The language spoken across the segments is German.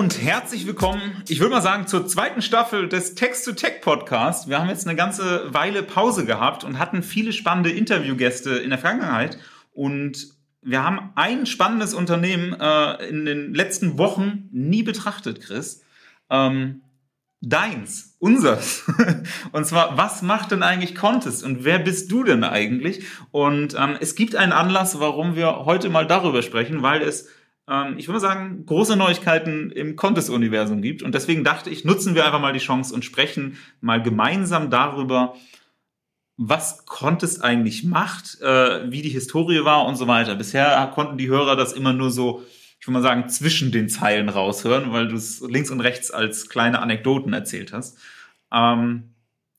und herzlich willkommen, ich würde mal sagen, zur zweiten Staffel des Text-to-Tech Podcast. Wir haben jetzt eine ganze Weile Pause gehabt und hatten viele spannende Interviewgäste in der Vergangenheit. Und wir haben ein spannendes Unternehmen äh, in den letzten Wochen nie betrachtet, Chris. Ähm, deins, unseres. und zwar, was macht denn eigentlich Contest und wer bist du denn eigentlich? Und ähm, es gibt einen Anlass, warum wir heute mal darüber sprechen, weil es ähm, ich würde sagen, große Neuigkeiten im Contest-Universum gibt. Und deswegen dachte ich, nutzen wir einfach mal die Chance und sprechen mal gemeinsam darüber, was Contest eigentlich macht, äh, wie die Historie war und so weiter. Bisher konnten die Hörer das immer nur so, ich würde mal sagen, zwischen den Zeilen raushören, weil du es links und rechts als kleine Anekdoten erzählt hast. Ähm,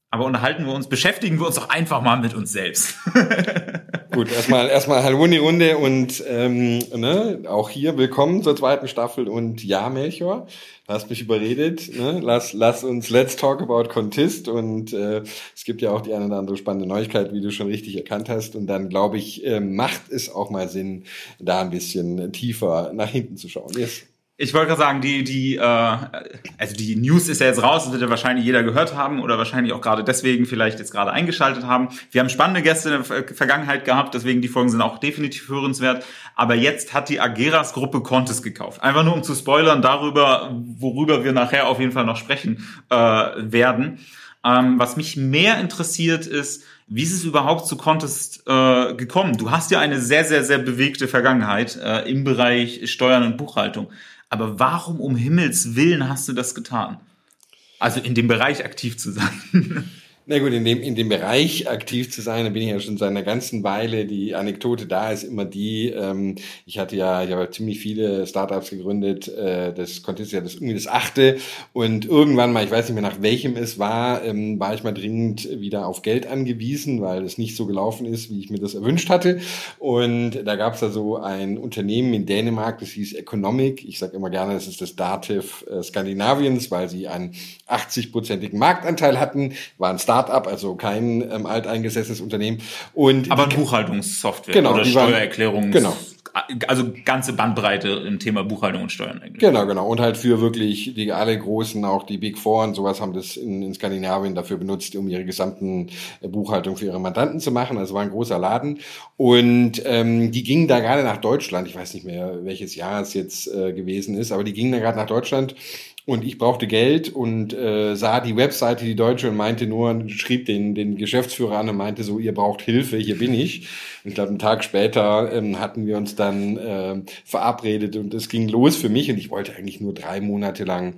aber unterhalten wir uns, beschäftigen wir uns doch einfach mal mit uns selbst. Gut, erstmal erstmal Hallo in die Runde und ähm, ne, auch hier willkommen zur zweiten Staffel und ja, Melchior, hast mich überredet. Ne? Lass, lass uns Let's Talk About Contest und äh, es gibt ja auch die eine oder andere spannende Neuigkeit, wie du schon richtig erkannt hast. Und dann glaube ich, äh, macht es auch mal Sinn, da ein bisschen tiefer nach hinten zu schauen. Yes. Ich wollte gerade sagen, die, die, äh, also die News ist ja jetzt raus, das wird ja wahrscheinlich jeder gehört haben oder wahrscheinlich auch gerade deswegen vielleicht jetzt gerade eingeschaltet haben. Wir haben spannende Gäste in der Vergangenheit gehabt, deswegen die Folgen sind auch definitiv hörenswert. Aber jetzt hat die Ageras Gruppe Contes gekauft. Einfach nur um zu spoilern darüber, worüber wir nachher auf jeden Fall noch sprechen äh, werden. Ähm, was mich mehr interessiert ist, wie ist es überhaupt zu Contest äh, gekommen? Du hast ja eine sehr, sehr, sehr bewegte Vergangenheit äh, im Bereich Steuern und Buchhaltung. Aber warum um Himmels Willen hast du das getan? Also in dem Bereich aktiv zu sein. Na gut, in dem, in dem Bereich aktiv zu sein, da bin ich ja schon seit einer ganzen Weile. Die Anekdote da ist immer die, ähm, ich hatte ja, ich habe ja ziemlich viele Startups gegründet, äh, das konnte ja das irgendwie das achte und irgendwann mal, ich weiß nicht mehr nach welchem es war, ähm, war ich mal dringend wieder auf Geld angewiesen, weil es nicht so gelaufen ist, wie ich mir das erwünscht hatte. Und da gab es da so ein Unternehmen in Dänemark, das hieß Economic. Ich sage immer gerne, das ist das Dativ äh, Skandinaviens, weil sie einen 80-prozentigen Marktanteil hatten, waren Start-up, also kein ähm, alteingesessenes Unternehmen. Und Aber Buchhaltungssoftware genau, oder Steuererklärung. Genau. Also ganze Bandbreite im Thema Buchhaltung und Steuern eigentlich. Genau, genau. Und halt für wirklich die alle großen, auch die Big Four und sowas haben das in, in Skandinavien dafür benutzt, um ihre gesamten äh, Buchhaltung für ihre Mandanten zu machen. Also war ein großer Laden. Und ähm, die gingen da gerade nach Deutschland. Ich weiß nicht mehr, welches Jahr es jetzt äh, gewesen ist, aber die gingen da gerade nach Deutschland und ich brauchte Geld und äh, sah die Webseite, die deutsche, und meinte nur, schrieb den, den Geschäftsführer an und meinte so, ihr braucht Hilfe, hier bin ich. Und ich glaube, einen Tag später ähm, hatten wir uns dann äh, verabredet und es ging los für mich und ich wollte eigentlich nur drei Monate lang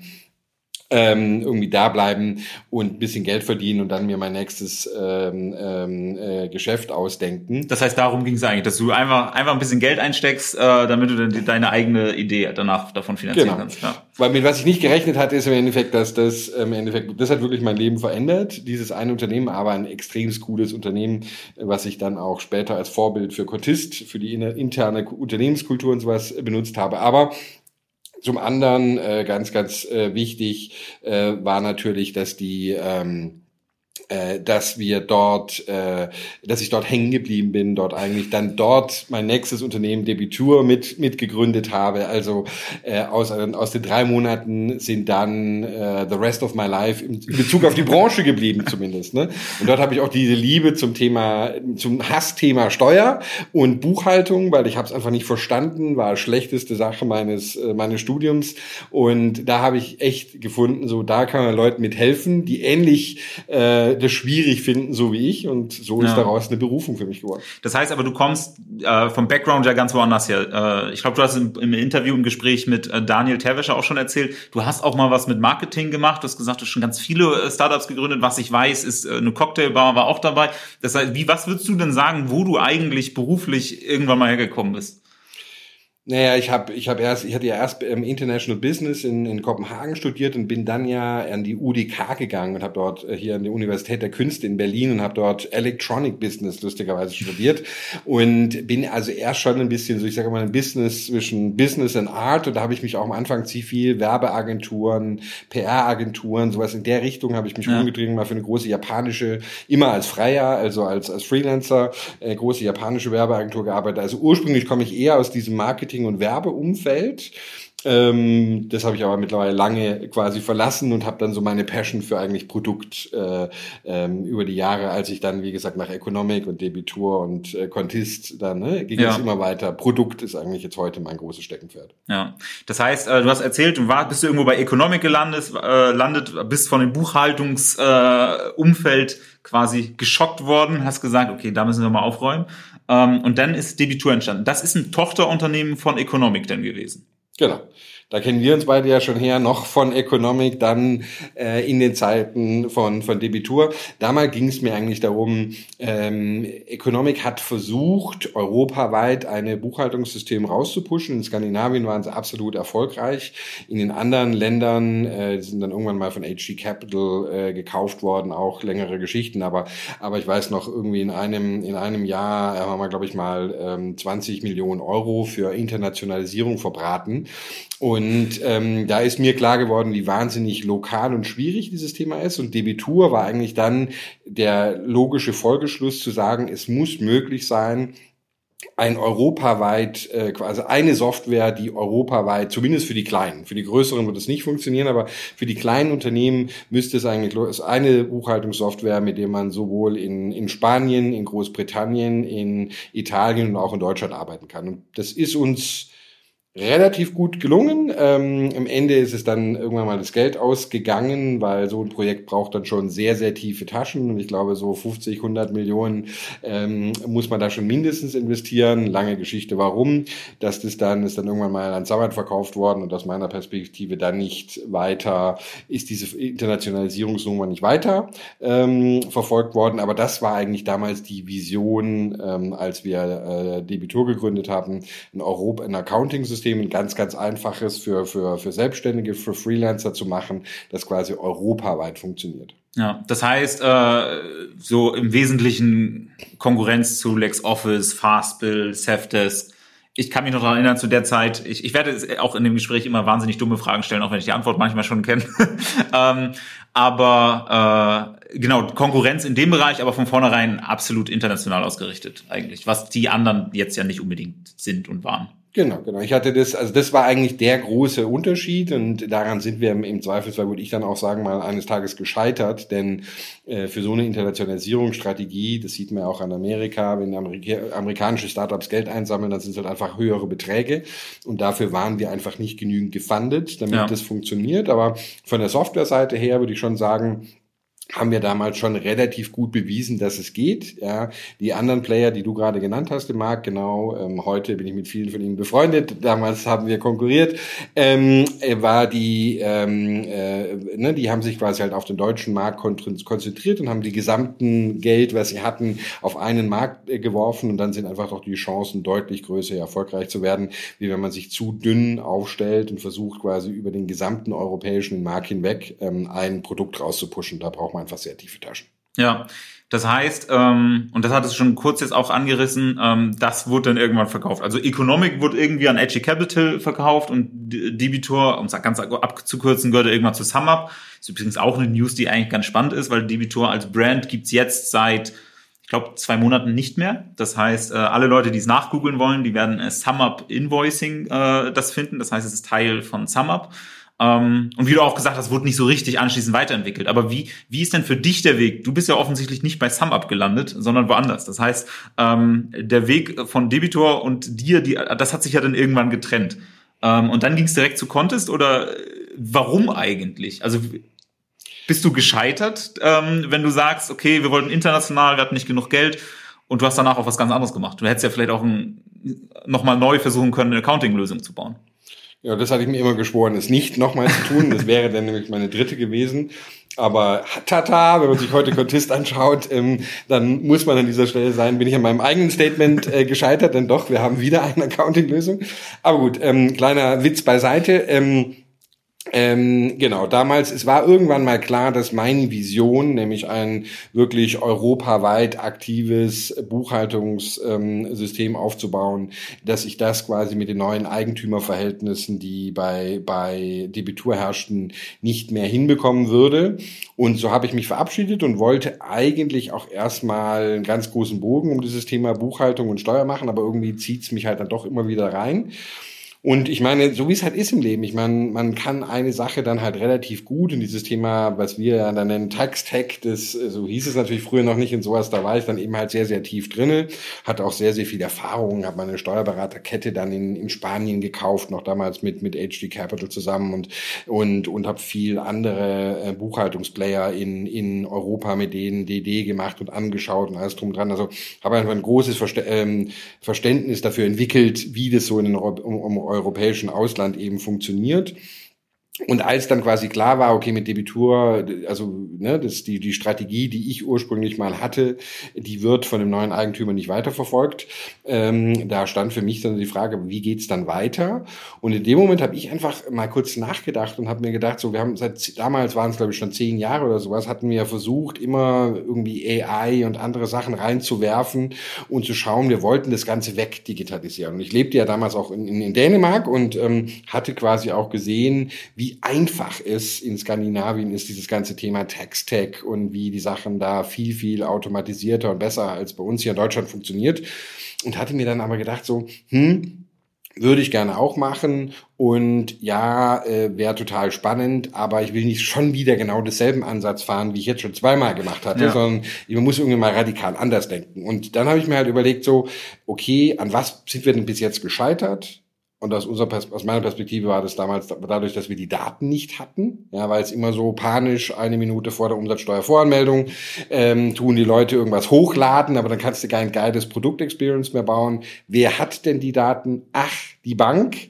ähm, irgendwie da bleiben und ein bisschen Geld verdienen und dann mir mein nächstes ähm, ähm, äh, Geschäft ausdenken. Das heißt, darum ging es eigentlich, dass du einfach einfach ein bisschen Geld einsteckst, äh, damit du dann deine eigene Idee danach davon finanzieren genau. kannst. Ja. Weil mit was ich nicht gerechnet hatte, ist im Endeffekt, dass das im Endeffekt, das hat wirklich mein Leben verändert, dieses eine Unternehmen, aber ein extrem cooles Unternehmen, was ich dann auch später als Vorbild für Cotist, für die interne Unternehmenskultur und sowas benutzt habe. Aber zum anderen, äh, ganz, ganz äh, wichtig, äh, war natürlich, dass die ähm, äh, dass wir dort, äh, dass ich dort hängen geblieben bin, dort eigentlich dann dort mein nächstes Unternehmen Debitur mit mitgegründet habe. Also äh, aus aus den drei Monaten sind dann äh, the rest of my life in, Bezug auf die Branche geblieben zumindest. Ne? Und dort habe ich auch diese Liebe zum Thema, zum Hassthema Steuer und Buchhaltung, weil ich habe es einfach nicht verstanden, war schlechteste Sache meines äh, meines Studiums. Und da habe ich echt gefunden, so da kann man Leuten mithelfen, die ähnlich äh, das schwierig finden, so wie ich. Und so ist ja. daraus eine Berufung für mich geworden. Das heißt aber, du kommst äh, vom Background ja ganz woanders her. Äh, ich glaube, du hast im, im, Interview, im Gespräch mit äh, Daniel Terwescher auch schon erzählt, du hast auch mal was mit Marketing gemacht. Du hast gesagt, du hast schon ganz viele äh, Startups gegründet. Was ich weiß, ist äh, eine Cocktailbar war auch dabei. Das heißt, wie, was würdest du denn sagen, wo du eigentlich beruflich irgendwann mal hergekommen bist? Naja, ich habe ich hab erst, ich hatte ja erst ähm, International Business in, in Kopenhagen studiert und bin dann ja an die UDK gegangen und habe dort äh, hier an die Universität der Künste in Berlin und habe dort Electronic Business lustigerweise studiert und bin also erst schon ein bisschen so, ich sage mal, ein Business zwischen Business und Art und da habe ich mich auch am Anfang ziemlich viel Werbeagenturen, PR-Agenturen, sowas in der Richtung habe ich mich ja. umgetrieben, mal für eine große japanische, immer als Freier, also als, als Freelancer, äh, große japanische Werbeagentur gearbeitet. Also ursprünglich komme ich eher aus diesem Marketing Marketing- und Werbeumfeld Ähm, das habe ich aber mittlerweile lange quasi verlassen und habe dann so meine Passion für eigentlich Produkt äh, ähm, über die Jahre, als ich dann, wie gesagt, nach Economic und Debitur und äh, Contist dann ne, ging ja. es immer weiter. Produkt ist eigentlich jetzt heute mein großes Steckenpferd. Ja, das heißt, äh, du hast erzählt, du war, bist du irgendwo bei Economic gelandet, äh, landet, bist von dem Buchhaltungsumfeld äh, quasi geschockt worden, hast gesagt, okay, da müssen wir mal aufräumen. Ähm, und dann ist Debitur entstanden. Das ist ein Tochterunternehmen von Economic denn gewesen. Genau. Da kennen wir uns beide ja schon her, noch von Economic, dann äh, in den Zeiten von, von Debitur. Damals ging es mir eigentlich darum, ähm, Economic hat versucht, europaweit eine Buchhaltungssystem rauszupushen. In Skandinavien waren sie absolut erfolgreich. In den anderen Ländern äh, sind dann irgendwann mal von HG Capital äh, gekauft worden, auch längere Geschichten. Aber, aber ich weiß noch, irgendwie in einem, in einem Jahr haben wir, glaube ich, mal ähm, 20 Millionen Euro für Internationalisierung verbraten. Und ähm, da ist mir klar geworden, wie wahnsinnig lokal und schwierig dieses Thema ist. Und Debitur war eigentlich dann der logische Folgeschluss zu sagen, es muss möglich sein, ein europaweit, äh, quasi eine Software, die europaweit, zumindest für die kleinen, für die größeren wird es nicht funktionieren, aber für die kleinen Unternehmen müsste es eigentlich ist eine Buchhaltungssoftware, mit der man sowohl in, in Spanien, in Großbritannien, in Italien und auch in Deutschland arbeiten kann. Und das ist uns relativ gut gelungen. Ähm, Im Ende ist es dann irgendwann mal das Geld ausgegangen, weil so ein Projekt braucht dann schon sehr, sehr tiefe Taschen. Und ich glaube, so 50, 100 Millionen ähm, muss man da schon mindestens investieren. Lange Geschichte, warum. Dass das dann ist dann irgendwann mal an Sabbat verkauft worden und aus meiner Perspektive dann nicht weiter, ist diese Internationalisierungsnummer nicht weiter ähm, verfolgt worden. Aber das war eigentlich damals die Vision, ähm, als wir äh, Debitur gegründet haben, ein Europa, ein Accounting-System System ein ganz, ganz einfaches für, für, für Selbstständige, für Freelancer zu machen, das quasi europaweit funktioniert. Ja, das heißt, äh, so im Wesentlichen Konkurrenz zu LexOffice, Fastbill, Safdesk. Ich kann mich noch daran erinnern, zu der Zeit, ich, ich werde auch in dem Gespräch immer wahnsinnig dumme Fragen stellen, auch wenn ich die Antwort manchmal schon kenne. ähm, aber äh, genau, Konkurrenz in dem Bereich, aber von vornherein absolut international ausgerichtet eigentlich, was die anderen jetzt ja nicht unbedingt sind und waren. Genau, genau. Ich hatte das, also das war eigentlich der große Unterschied und daran sind wir im, Zweifelsfall, würde ich dann auch sagen, mal eines Tages gescheitert, denn äh, für so eine Internationalisierungsstrategie, das sieht man auch an Amerika, wenn Amerika amerikanische Startups Geld einsammeln, dann sind es halt einfach höhere Beträge und dafür waren wir einfach nicht genügend gefundet, damit ja. das funktioniert. Aber von der Softwareseite her würde ich schon sagen, haben wir damals schon relativ gut bewiesen, dass es geht. Ja, die anderen Player, die du gerade genannt hast, im Markt, genau, ähm, heute bin ich mit vielen von ihnen befreundet. Damals haben wir konkurriert. Ähm, äh, war die, ähm, äh, ne, die haben sich quasi halt auf den deutschen Markt konzentriert und haben die gesamten Geld, was sie hatten, auf einen Markt äh, geworfen und dann sind einfach doch die Chancen deutlich größer, erfolgreich zu werden, wie wenn man sich zu dünn aufstellt und versucht quasi über den gesamten europäischen Markt hinweg ähm, ein Produkt rauszupushen. Da braucht man einfach sehr tiefe Taschen. Ja, das heißt, ähm, und das hat es schon kurz jetzt auch angerissen, ähm, das wurde dann irgendwann verkauft. Also Economic wurde irgendwie an Edgy Capital verkauft und Debitor, um es ganz abzukürzen, gehörte irgendwann zu SumUp. Ist übrigens auch eine News, die eigentlich ganz spannend ist, weil Debitor als Brand gibt's jetzt seit, ich glaube, zwei Monaten nicht mehr. Das heißt, äh, alle Leute, die es nachgoogeln wollen, die werden äh, SumUp Invoicing äh, das finden. Das heißt, es ist Teil von SumUp. Ähm, und wie du auch gesagt hast, wurde nicht so richtig anschließend weiterentwickelt. Aber wie, wie ist denn für dich der Weg? Du bist ja offensichtlich nicht bei SumUp gelandet, sondern woanders. Das heißt, ähm, der Weg von Debitor und dir, die, das hat sich ja dann irgendwann getrennt. Ähm, und dann ging es direkt zu Contest oder warum eigentlich? Also bist du gescheitert, ähm, wenn du sagst, okay, wir wollten international, wir hatten nicht genug Geld und du hast danach auch was ganz anderes gemacht. Du hättest ja vielleicht auch nochmal neu versuchen können, eine Accounting-Lösung zu bauen. Ja, das hatte ich mir immer geschworen, es nicht nochmal zu tun. Das wäre dann nämlich meine dritte gewesen. Aber tata, wenn man sich heute Contist anschaut, ähm, dann muss man an dieser Stelle sein, bin ich an meinem eigenen Statement äh, gescheitert, denn doch, wir haben wieder eine Accounting-Lösung. Aber gut, ähm, kleiner Witz beiseite. Ähm, ähm, genau, damals, es war irgendwann mal klar, dass meine Vision, nämlich ein wirklich europaweit aktives Buchhaltungssystem ähm, aufzubauen, dass ich das quasi mit den neuen Eigentümerverhältnissen, die bei, bei Debitur herrschten, nicht mehr hinbekommen würde. Und so habe ich mich verabschiedet und wollte eigentlich auch erstmal einen ganz großen Bogen um dieses Thema Buchhaltung und Steuer machen, aber irgendwie zieht's mich halt dann doch immer wieder rein. Und ich meine, so wie es halt ist im Leben, ich meine, man kann eine Sache dann halt relativ gut in dieses Thema, was wir ja dann nennen Tax-Tech, das, so hieß es natürlich früher noch nicht in sowas, da war ich dann eben halt sehr, sehr tief drinne, hatte auch sehr, sehr viel Erfahrung, habe meine Steuerberaterkette dann in, in Spanien gekauft, noch damals mit, mit HD Capital zusammen und, und, und habe viel andere äh, Buchhaltungsplayer in, in Europa mit denen DD gemacht und angeschaut und alles drum dran. Also habe einfach ein großes ähm, Verständnis dafür entwickelt, wie das so in den, um, um europäischen Ausland eben funktioniert. Und als dann quasi klar war, okay, mit Debitur, also ne, das die die Strategie, die ich ursprünglich mal hatte, die wird von dem neuen Eigentümer nicht weiterverfolgt. Ähm, da stand für mich dann die Frage, wie geht's dann weiter? Und in dem Moment habe ich einfach mal kurz nachgedacht und habe mir gedacht, so wir haben seit damals waren es glaube ich schon zehn Jahre oder sowas, hatten wir versucht immer irgendwie AI und andere Sachen reinzuwerfen und zu schauen, wir wollten das Ganze wegdigitalisieren. Und ich lebte ja damals auch in, in, in Dänemark und ähm, hatte quasi auch gesehen, wie wie einfach es in Skandinavien ist, dieses ganze Thema Text-Tech und wie die Sachen da viel, viel automatisierter und besser als bei uns hier in Deutschland funktioniert. Und hatte mir dann aber gedacht so, hm, würde ich gerne auch machen und ja, äh, wäre total spannend, aber ich will nicht schon wieder genau denselben Ansatz fahren, wie ich jetzt schon zweimal gemacht hatte, ja. sondern man muss irgendwie mal radikal anders denken. Und dann habe ich mir halt überlegt so, okay, an was sind wir denn bis jetzt gescheitert? Und aus, unserer aus meiner Perspektive war das damals dadurch, dass wir die Daten nicht hatten, ja, weil es immer so panisch eine Minute vor der Umsatzsteuervoranmeldung ähm, tun die Leute irgendwas hochladen, aber dann kannst du kein geiles Produktexperience mehr bauen. Wer hat denn die Daten? Ach, die Bank.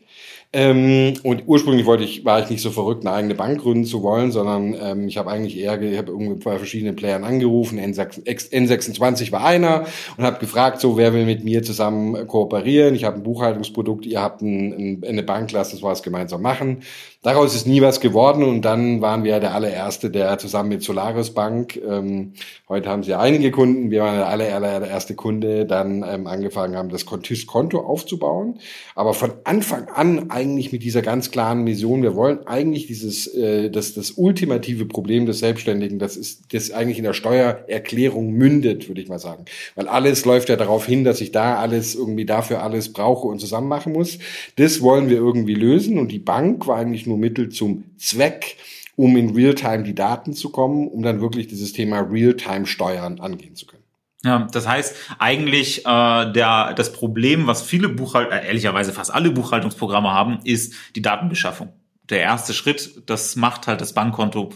Ähm, und ursprünglich wollte ich, war ich nicht so verrückt, eine eigene Bank gründen zu wollen, sondern ähm, ich habe eigentlich eher, ich habe irgendwie bei verschiedenen Playern angerufen, N26 war einer und habe gefragt, so wer will mit mir zusammen kooperieren? Ich habe ein Buchhaltungsprodukt, ihr habt ein, ein, eine Bank, lasst uns was gemeinsam machen. Daraus ist nie was geworden und dann waren wir der allererste, der zusammen mit Solaris Bank, ähm, heute haben sie einige Kunden, wir waren der aller, allererste Kunde, dann ähm, angefangen haben, das Konto aufzubauen. Aber von Anfang an eigentlich mit dieser ganz klaren Mission, wir wollen eigentlich dieses, äh, das, das ultimative Problem des Selbstständigen, das ist, das eigentlich in der Steuererklärung mündet, würde ich mal sagen. Weil alles läuft ja darauf hin, dass ich da alles irgendwie dafür alles brauche und zusammen machen muss. Das wollen wir irgendwie lösen und die Bank war eigentlich nur nur Mittel zum Zweck, um in Realtime die Daten zu kommen, um dann wirklich dieses Thema Realtime-Steuern angehen zu können. Ja, das heißt eigentlich äh, der das Problem, was viele Buchhalter, äh, ehrlicherweise fast alle Buchhaltungsprogramme haben, ist die Datenbeschaffung. Der erste Schritt, das macht halt das Bankkonto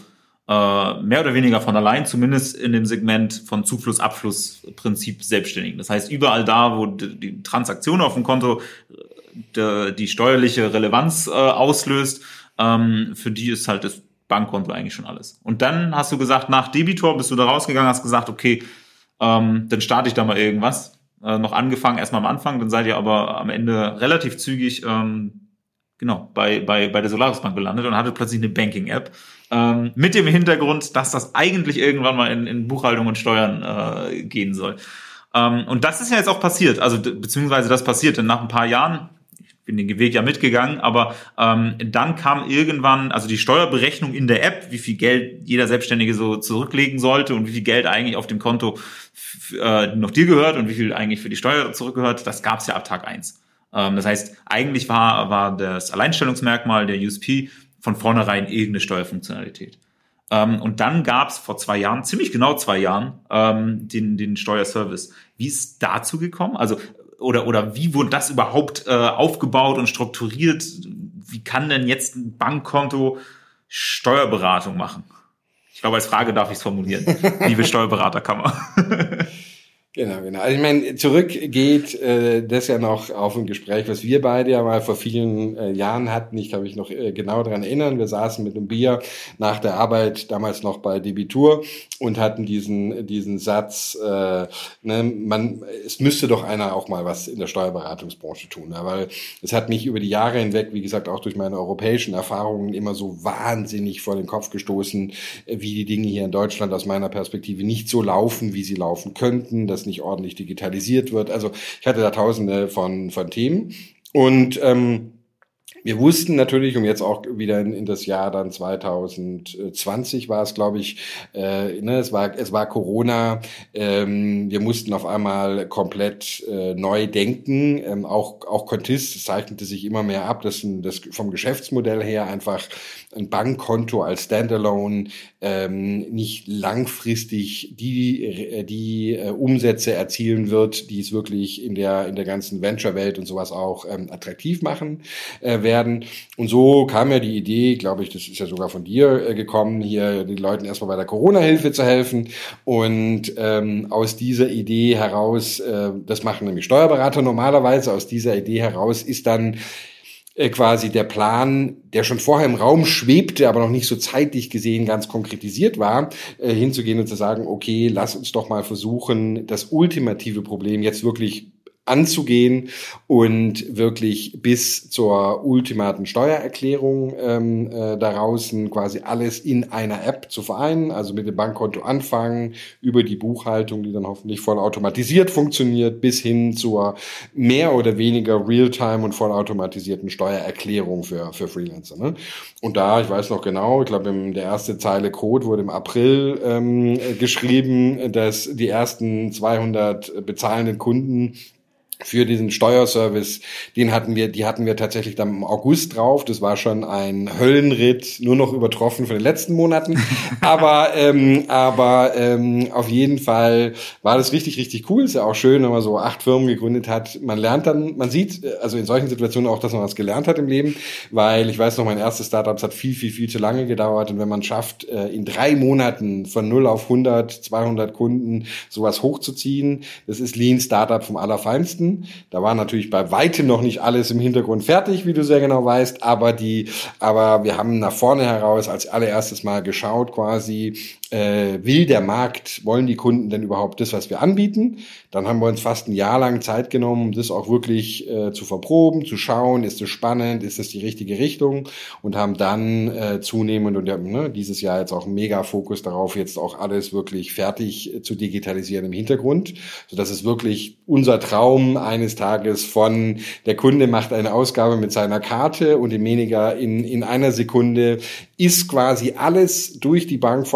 äh, mehr oder weniger von allein, zumindest in dem Segment von Zufluss-Abfluss-Prinzip selbstständig. Das heißt, überall da, wo die Transaktion auf dem Konto äh, die, die steuerliche Relevanz äh, auslöst, ähm, für die ist halt das Bankkonto eigentlich schon alles. Und dann hast du gesagt, nach Debitor bist du da rausgegangen, hast gesagt, okay, ähm, dann starte ich da mal irgendwas. Äh, noch angefangen, erstmal am Anfang, dann seid ihr aber am Ende relativ zügig ähm, genau bei, bei, bei der Solaris Bank gelandet und hattet plötzlich eine Banking-App. Ähm, mit dem Hintergrund, dass das eigentlich irgendwann mal in, in Buchhaltung und Steuern äh, gehen soll. Ähm, und das ist ja jetzt auch passiert, also beziehungsweise das passiert, denn nach ein paar Jahren bin den Weg ja mitgegangen, aber ähm, dann kam irgendwann, also die Steuerberechnung in der App, wie viel Geld jeder Selbstständige so zurücklegen sollte und wie viel Geld eigentlich auf dem Konto äh, noch dir gehört und wie viel eigentlich für die Steuer zurückgehört, das gab es ja ab Tag eins. Ähm, das heißt, eigentlich war, war das Alleinstellungsmerkmal der USP von vornherein irgendeine Steuerfunktionalität. Ähm, und dann gab es vor zwei Jahren, ziemlich genau zwei Jahren, ähm, den, den Steuerservice. Wie ist dazu gekommen? Also oder, oder wie wurde das überhaupt äh, aufgebaut und strukturiert? Wie kann denn jetzt ein Bankkonto Steuerberatung machen? Ich glaube, als Frage darf ich es formulieren. Liebe Steuerberaterkammer. Genau, genau. Also ich meine, zurück geht äh, das ja noch auf ein Gespräch, was wir beide ja mal vor vielen äh, Jahren hatten. Ich kann mich noch äh, genau daran erinnern. Wir saßen mit einem Bier nach der Arbeit, damals noch bei Debitur, und hatten diesen diesen Satz, äh, ne, man, es müsste doch einer auch mal was in der Steuerberatungsbranche tun, ne? weil es hat mich über die Jahre hinweg, wie gesagt, auch durch meine europäischen Erfahrungen immer so wahnsinnig vor den Kopf gestoßen, wie die Dinge hier in Deutschland aus meiner Perspektive nicht so laufen, wie sie laufen könnten. Das nicht ordentlich digitalisiert wird. Also ich hatte da tausende von, von Themen. Und ähm, Wir wussten natürlich, um jetzt auch wieder in, in das Jahr dann 2020 war es, glaube ich, äh, ne, es war es war Corona. Ähm, wir mussten auf einmal komplett äh, neu denken. Ähm, auch auch Contist zeichnete sich immer mehr ab, dass das vom Geschäftsmodell her einfach ein Bankkonto als Standalone ähm, nicht langfristig die äh, die äh, Umsätze erzielen wird, die es wirklich in der in der ganzen Venture-Welt und sowas auch ähm, attraktiv machen äh, werden. Und so kam ja die Idee, glaube ich, das ist ja sogar von dir äh, gekommen, hier den Leuten erstmal bei der Corona-Hilfe zu helfen. Und ähm, aus dieser Idee heraus, äh, das machen nämlich Steuerberater normalerweise, aus dieser Idee heraus ist dann äh, quasi der Plan, der schon vorher im Raum schwebte, aber noch nicht so zeitlich gesehen ganz konkretisiert war, äh, hinzugehen und zu sagen, okay, lass uns doch mal versuchen, das ultimative Problem jetzt wirklich anzugehen und wirklich bis zur ultimaten Steuererklärung ähm, äh, daraus quasi alles in einer App zu vereinen, also mit dem Bankkonto anfangen, über die Buchhaltung, die dann hoffentlich voll automatisiert funktioniert, bis hin zur mehr oder weniger Realtime und vollautomatisierten Steuererklärung für, für Freelancer. Ne? Und da, ich weiß noch genau, ich glaube, der erste Zeile Code wurde im April ähm, geschrieben, dass die ersten 200 bezahlenden Kunden für diesen Steuerservice, den hatten wir, die hatten wir tatsächlich dann im August drauf. Das war schon ein Höllenritt, nur noch übertroffen von den letzten Monaten. aber ähm, aber ähm, auf jeden Fall war das richtig, richtig cool. Ist ja auch schön, wenn man so acht Firmen gegründet hat. Man lernt dann, man sieht also in solchen Situationen auch, dass man was gelernt hat im Leben, weil ich weiß noch, mein erstes Startup hat viel, viel, viel zu lange gedauert. Und wenn man schafft, äh, in drei Monaten von 0 auf 100, 200 Kunden sowas hochzuziehen, das ist Lean Startup vom Allerfeinsten. Da war natürlich bei weitem noch nicht alles im Hintergrund fertig, wie du sehr genau weißt, aber die, aber wir haben nach vorne heraus als allererstes mal geschaut quasi, äh, will der Markt, wollen die Kunden denn überhaupt das, was wir anbieten? Dann haben wir uns fast ein Jahr lang Zeit genommen, um das auch wirklich äh, zu verproben, zu schauen, ist es spannend, ist das die richtige Richtung und haben dann äh, zunehmend und ne, dieses Jahr jetzt auch mega Fokus darauf, jetzt auch alles wirklich fertig äh, zu digitalisieren im Hintergrund, so dass es wirklich unser Traum eines Tages von der Kunde macht eine Ausgabe mit seiner Karte und im weniger in, in einer Sekunde ist quasi alles durch die Bank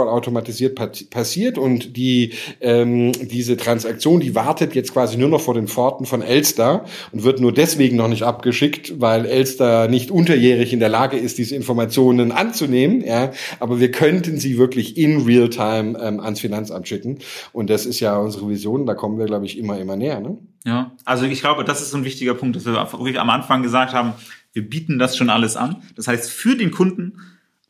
vollautomatisiert passiert und die ähm, diese Transaktion, die wartet jetzt quasi nur noch vor den Pforten von Elster und wird nur deswegen noch nicht abgeschickt, weil Elster nicht unterjährig in der Lage ist, diese Informationen anzunehmen. Ja, aber wir könnten sie wirklich in Realtime ähm, ans Finanzamt schicken und das ist ja unsere Vision. Da kommen wir, glaube ich, immer immer näher. Ne? Ja, also ich glaube, das ist ein wichtiger Punkt, dass wir am Anfang gesagt haben, wir bieten das schon alles an. Das heißt, für den Kunden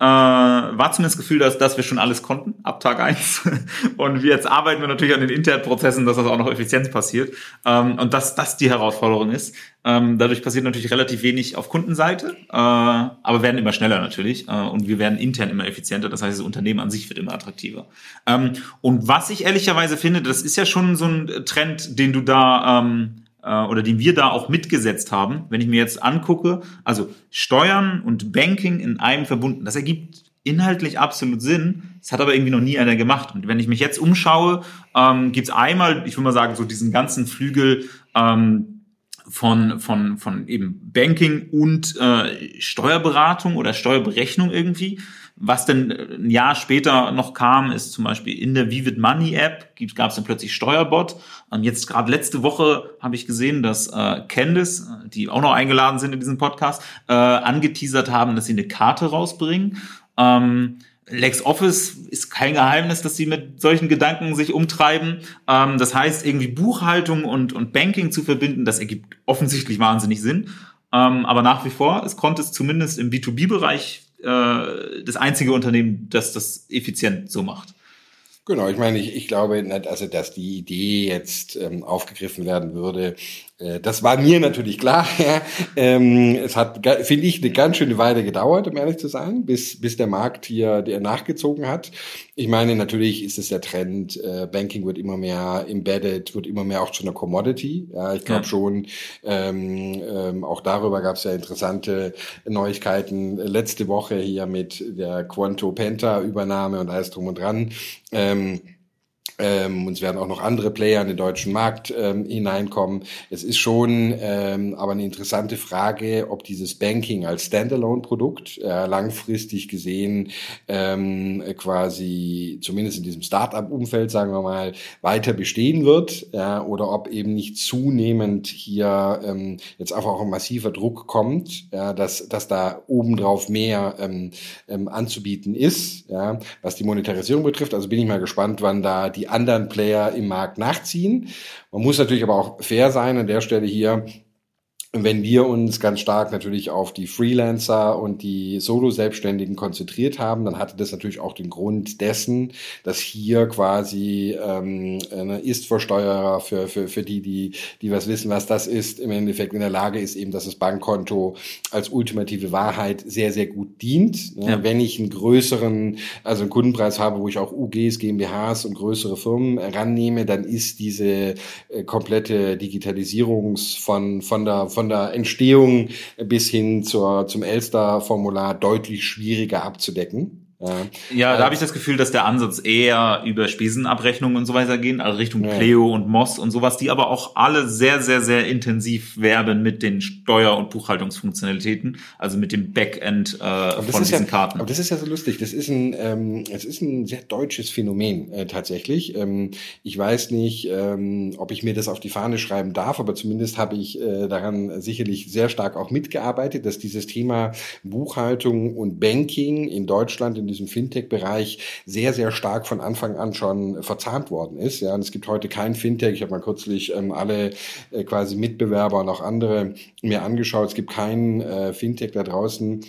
äh, war zumindest das Gefühl, dass, dass wir schon alles konnten ab Tag eins Und wir jetzt arbeiten wir natürlich an den internen Prozessen, dass das auch noch effizient passiert. Ähm, und dass das die Herausforderung ist. Ähm, dadurch passiert natürlich relativ wenig auf Kundenseite, äh, aber werden immer schneller natürlich. Äh, und wir werden intern immer effizienter. Das heißt, das Unternehmen an sich wird immer attraktiver. Ähm, und was ich ehrlicherweise finde, das ist ja schon so ein Trend, den du da ähm, äh, oder den wir da auch mitgesetzt haben, wenn ich mir jetzt angucke, also Steuern und Banking in einem verbunden, das ergibt inhaltlich absolut Sinn. Das hat aber irgendwie noch nie einer gemacht. Und wenn ich mich jetzt umschaue, ähm, gibt es einmal, ich würde mal sagen, so diesen ganzen Flügel ähm, von, von, von eben Banking und äh, Steuerberatung oder Steuerberechnung irgendwie. Was denn ein Jahr später noch kam, ist zum Beispiel in der Vivid Money App gab es dann plötzlich Steuerbot. Und jetzt gerade letzte Woche habe ich gesehen, dass äh, Candice, die auch noch eingeladen sind in diesem Podcast, äh, angeteasert haben, dass sie eine Karte rausbringen. Ähm, LexOffice ist kein Geheimnis, dass sie mit solchen Gedanken sich umtreiben. Ähm, das heißt, irgendwie Buchhaltung und, und Banking zu verbinden, das ergibt offensichtlich wahnsinnig Sinn. Ähm, aber nach wie vor, es konnte es zumindest im B2B-Bereich äh, das einzige Unternehmen, das das effizient so macht. Genau, ich meine, ich, ich glaube nicht, also dass die Idee jetzt ähm, aufgegriffen werden würde, äh, das war mir natürlich klar. ähm, es hat, finde ich, eine ganz schöne Weile gedauert, um ehrlich zu sein, bis, bis der Markt hier der nachgezogen hat. Ich meine, natürlich ist es der Trend, äh, Banking wird immer mehr embedded, wird immer mehr auch zu einer Commodity. Ja, ich glaube ja. schon, ähm, ähm, auch darüber gab es ja interessante Neuigkeiten letzte Woche hier mit der Quanto Penta Übernahme und alles drum und dran. Ähm, Ähm, und es werden auch noch andere Player in den deutschen Markt ähm, hineinkommen. Es ist schon ähm, aber eine interessante Frage, ob dieses Banking als Standalone-Produkt äh, langfristig gesehen ähm, quasi zumindest in diesem Startup-Umfeld, sagen wir mal, weiter bestehen wird ja, oder ob eben nicht zunehmend hier ähm, jetzt einfach auch ein massiver Druck kommt, ja, dass, dass da obendrauf mehr ähm, ähm, anzubieten ist, ja, was die Monetarisierung betrifft. Also bin ich mal gespannt, wann da die die anderen Player im Markt nachziehen. Man muss natürlich aber auch fair sein an der Stelle hier wenn wir uns ganz stark natürlich auf die Freelancer und die Solo-Selbstständigen konzentriert haben, dann hatte das natürlich auch den Grund dessen, dass hier quasi ähm, eine Ist-Versteuerer für, für, für die, die, die was wissen, was das ist, im Endeffekt in der Lage ist, eben, dass das Bankkonto als ultimative Wahrheit sehr, sehr gut dient. Ne? Ja. Wenn ich einen größeren, also einen Kundenpreis habe, wo ich auch UGs, GmbHs und größere Firmen rannehme, dann ist diese äh, komplette Digitalisierungs von, von der, von von der Entstehung bis hin zur, zum Elster-Formular deutlich schwieriger abzudecken. Ja, ja da habe ich das Gefühl, dass der Ansatz eher über Spesenabrechnungen und so weiter gehen, also Richtung ja. Pleo und Moss und sowas, die aber auch alle sehr, sehr, sehr intensiv werben mit den Steuer- und Buchhaltungsfunktionalitäten, also mit dem Backend äh, von diesen ja, Karten. Aber das ist ja so lustig. Das ist ein, ähm, es ist ein sehr deutsches Phänomen äh, tatsächlich. Ähm, ich weiß nicht, ähm, ob ich mir das auf die Fahne schreiben darf, aber zumindest habe ich äh, daran sicherlich sehr stark auch mitgearbeitet, dass dieses Thema Buchhaltung und Banking in Deutschland in diesem Fintech-Bereich sehr, sehr stark von Anfang an schon verzahnt worden ist. Ja, und es gibt heute kein Fintech. Ich habe mal kürzlich ähm, alle äh, quasi Mitbewerber und auch andere mir angeschaut. Es gibt kein äh, Fintech da draußen,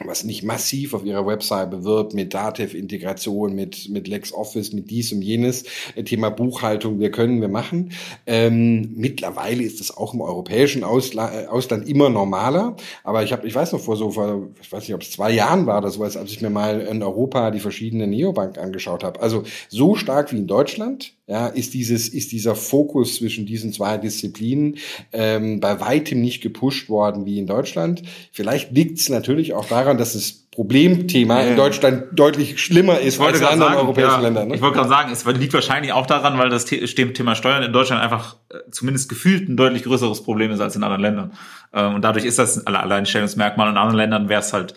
was nicht massiv auf ihrer Website bewirbt mit Datev-Integration, mit, mit LexOffice, mit dies und jenes, äh, Thema Buchhaltung, wir können, wir machen. Ähm, mittlerweile ist es auch im europäischen Ausla äh, Ausland immer normaler, aber ich habe, ich weiß noch vor so, vor, ich weiß nicht, ob es zwei Jahren war oder sowas, als ich mir mal in Europa die verschiedenen Neobank angeschaut habe. Also so stark wie in Deutschland, ja, ist dieses, ist dieser Fokus zwischen diesen zwei Disziplinen ähm, bei weitem nicht gepusht worden wie in Deutschland. Vielleicht liegt es natürlich auch daran, dass das Problemthema ja. in Deutschland deutlich schlimmer ist als in anderen sagen, europäischen ja, Ländern. Ne? Ich wollte gerade sagen, es liegt wahrscheinlich auch daran, weil das Thema Steuern in Deutschland einfach äh, zumindest gefühlt ein deutlich größeres Problem ist als in anderen Ländern. Ähm, und dadurch ist das ein Alleinstellungsmerkmal. In anderen Ländern wäre es halt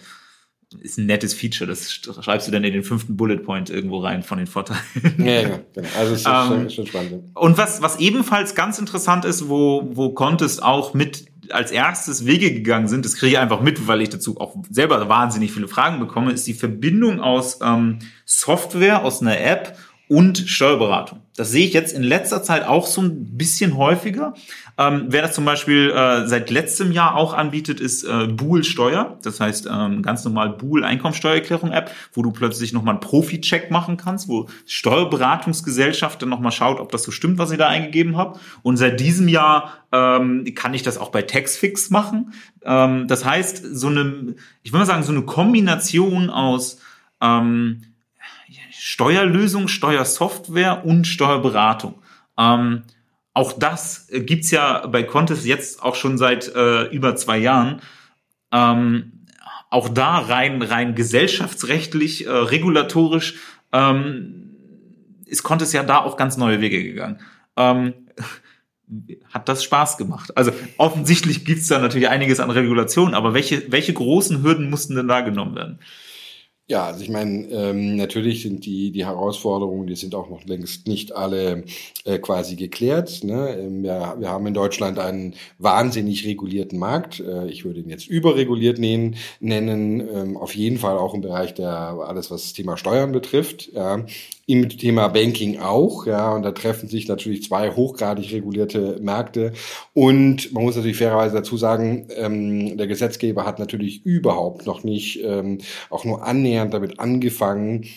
ist ein nettes Feature. Das schreibst du dann in den fünften Bullet Point irgendwo rein von den Vorteilen. Ja, ja genau. Also es ist ähm, schon spannend. Und was, was ebenfalls ganz interessant ist, wo, wo Contest auch mit als erstes Wege gegangen sind, das kriege ich einfach mit, weil ich dazu auch selber wahnsinnig viele Fragen bekomme, ist die Verbindung aus ähm, Software, aus einer App und Steuerberatung. Das sehe ich jetzt in letzter Zeit auch so ein bisschen häufiger. Ähm, wer das zum Beispiel äh, seit letztem Jahr auch anbietet, ist äh, Bool Steuer. Das heißt ähm, ganz normal Bool Einkommensteuererklärung App, wo du plötzlich nochmal einen Profi-Check machen kannst, wo Steuerberatungsgesellschaft dann nochmal schaut, ob das so stimmt, was ich da eingegeben habe. Und seit diesem Jahr ähm, kann ich das auch bei Taxfix machen. Ähm, das heißt, so eine, ich würde mal sagen, so eine Kombination aus ähm, Steuerlösung, Steuersoftware und Steuerberatung. Ähm, auch das gibt's ja bei Contest jetzt auch schon seit äh, über zwei Jahren. Ähm, auch da rein, rein gesellschaftsrechtlich, äh, regulatorisch ähm, ist Contest ja da auch ganz neue Wege gegangen. Ähm, hat das Spaß gemacht? Also offensichtlich gibt's da natürlich einiges an Regulationen, aber welche, welche großen Hürden mussten denn da genommen werden? Ja, also ich meine, ähm, natürlich sind die, die Herausforderungen, die sind auch noch längst nicht alle äh, quasi geklärt. Ne? Ähm, wir, wir haben in Deutschland einen wahnsinnig regulierten Markt. Äh, ich würde ihn jetzt überreguliert nennen, nennen ähm, auf jeden Fall auch im Bereich der alles, was das Thema Steuern betrifft. Ja im Thema Banking auch, ja, und da treffen sich natürlich zwei hochgradig regulierte Märkte. Und man muss natürlich fairerweise dazu sagen, ähm, der Gesetzgeber hat natürlich überhaupt noch nicht ähm, auch nur annähernd damit angefangen,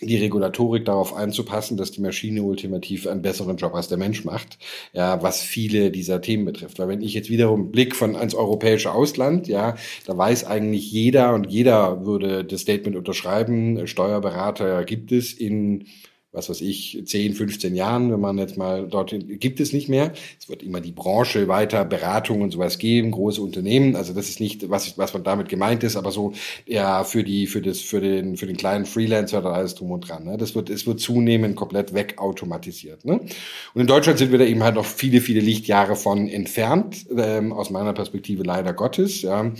die Regulatorik darauf einzupassen, dass die Maschine ultimativ einen besseren Job als der Mensch macht, ja, was viele dieser Themen betrifft. Weil wenn ich jetzt wiederum Blick von ans europäische Ausland, ja, da weiß eigentlich jeder und jeder würde das Statement unterschreiben, Steuerberater gibt es in was weiß ich, 10, 15 Jahren, wenn man jetzt mal dorthin, gibt es nicht mehr. Es wird immer die Branche weiter, Beratung und sowas geben, große Unternehmen. Also das ist nicht, was, was man damit gemeint ist, aber so, ja, für die, für das, für den, für den kleinen Freelancer da alles drum und dran. Ne? Das wird, es wird zunehmend komplett wegautomatisiert. Ne? Und in Deutschland sind wir da eben halt noch viele, viele Lichtjahre von entfernt, ähm, aus meiner Perspektive leider Gottes, ja.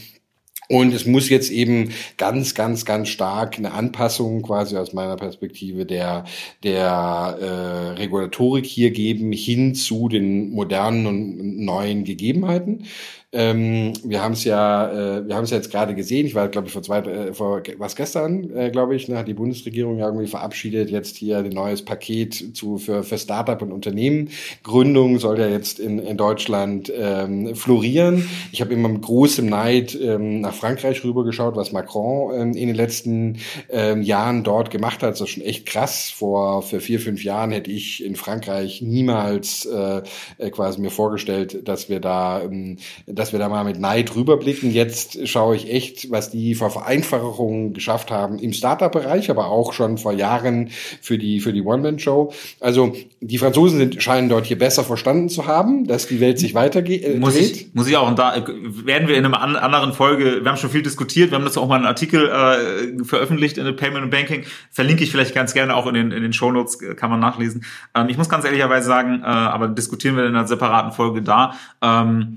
Und es muss jetzt eben ganz, ganz, ganz stark eine Anpassung quasi aus meiner Perspektive der, der äh, Regulatorik hier geben hin zu den modernen und neuen Gegebenheiten. Ähm, wir haben es ja, äh, wir haben es ja jetzt gerade gesehen. Ich war, glaube ich, vor zwei, äh, vor was gestern, äh, glaube ich, ne, hat die Bundesregierung ja irgendwie verabschiedet jetzt hier ein neues Paket zu für für Startup und Unternehmen. Gründung soll ja jetzt in, in Deutschland ähm, florieren. Ich habe immer mit großem Neid ähm, nach Frankreich rübergeschaut, was Macron ähm, in den letzten ähm, Jahren dort gemacht hat. Das ist schon echt krass. Vor für vier fünf Jahren hätte ich in Frankreich niemals äh, äh quasi mir vorgestellt, dass wir da ähm, dass wir da mal mit Neid rüberblicken. Jetzt schaue ich echt, was die Vereinfachungen geschafft haben im Startup-Bereich, aber auch schon vor Jahren für die, für die One-Man-Show. Also die Franzosen sind, scheinen dort hier besser verstanden zu haben, dass die Welt sich weitergeht. Äh, muss ich, muss ich auch. Und da äh, werden wir in einer anderen Folge, wir haben schon viel diskutiert, wir haben das auch mal einen Artikel äh, veröffentlicht in der Payment and Banking. Verlinke ich vielleicht ganz gerne auch in den, in den Show Notes, äh, kann man nachlesen. Ähm, ich muss ganz ehrlicherweise sagen, äh, aber diskutieren wir in einer separaten Folge da. Ähm,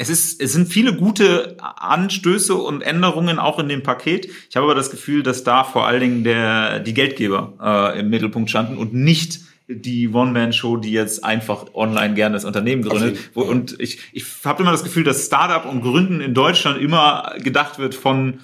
es ist, es sind viele gute Anstöße und Änderungen auch in dem Paket. Ich habe aber das Gefühl, dass da vor allen Dingen der, die Geldgeber äh, im Mittelpunkt standen und nicht die One-Man-Show, die jetzt einfach online gerne das Unternehmen gründet. Und ich, ich habe immer das Gefühl, dass Startup und Gründen in Deutschland immer gedacht wird von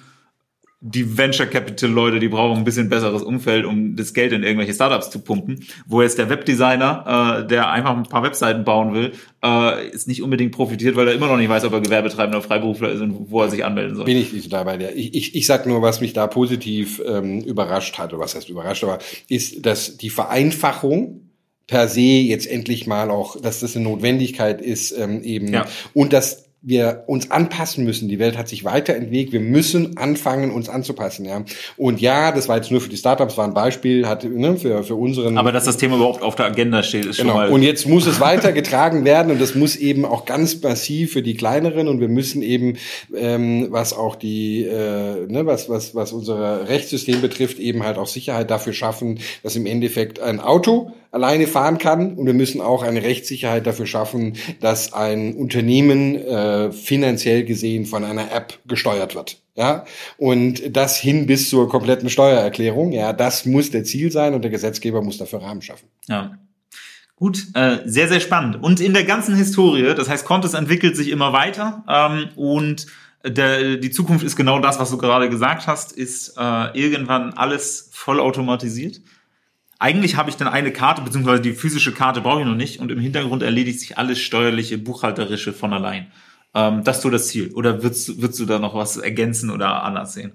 die Venture Capital Leute, die brauchen ein bisschen besseres Umfeld, um das Geld in irgendwelche Startups zu pumpen. Wo jetzt der Webdesigner, äh, der einfach ein paar Webseiten bauen will, äh, ist nicht unbedingt profitiert, weil er immer noch nicht weiß, ob er Gewerbetreibender oder Freiberufler ist und wo er sich anmelden soll. Bin ich nicht dabei. Der. Ich, ich, ich sag nur, was mich da positiv ähm, überrascht hat, oder was heißt überrascht, aber ist, dass die Vereinfachung per se jetzt endlich mal auch, dass das eine Notwendigkeit ist, ähm, eben ja. und dass wir uns anpassen müssen. Die Welt hat sich weiterentwickelt. Wir müssen anfangen, uns anzupassen. Ja. Und ja, das war jetzt nur für die Startups, war ein Beispiel, hat ne, für, für unseren. Aber dass das Thema überhaupt auf der Agenda steht, ist genau. schon mal. Und jetzt muss es weitergetragen werden und das muss eben auch ganz massiv für die kleineren und wir müssen eben, ähm, was auch die, äh, ne, was was was unser Rechtssystem betrifft, eben halt auch Sicherheit dafür schaffen, dass im Endeffekt ein Auto alleine fahren kann. Und wir müssen auch eine Rechtssicherheit dafür schaffen, dass ein Unternehmen äh, finanziell gesehen von einer App gesteuert wird. Ja, und das hin bis zur kompletten Steuererklärung. Ja, das muss der Ziel sein und der Gesetzgeber muss dafür Rahmen schaffen. Ja. Gut, äh, sehr, sehr spannend. Und in der ganzen Historie, das heißt, Contes entwickelt sich immer weiter ähm, und der, die Zukunft ist genau das, was du gerade gesagt hast, ist äh, irgendwann alles vollautomatisiert eigentlich habe ich dann eine Karte, beziehungsweise die physische Karte brauche ich noch nicht und im Hintergrund erledigt sich alles steuerliche, buchhalterische von allein. Ähm, das ist so das Ziel. Oder würdest, würdest du da noch was ergänzen oder anders sehen?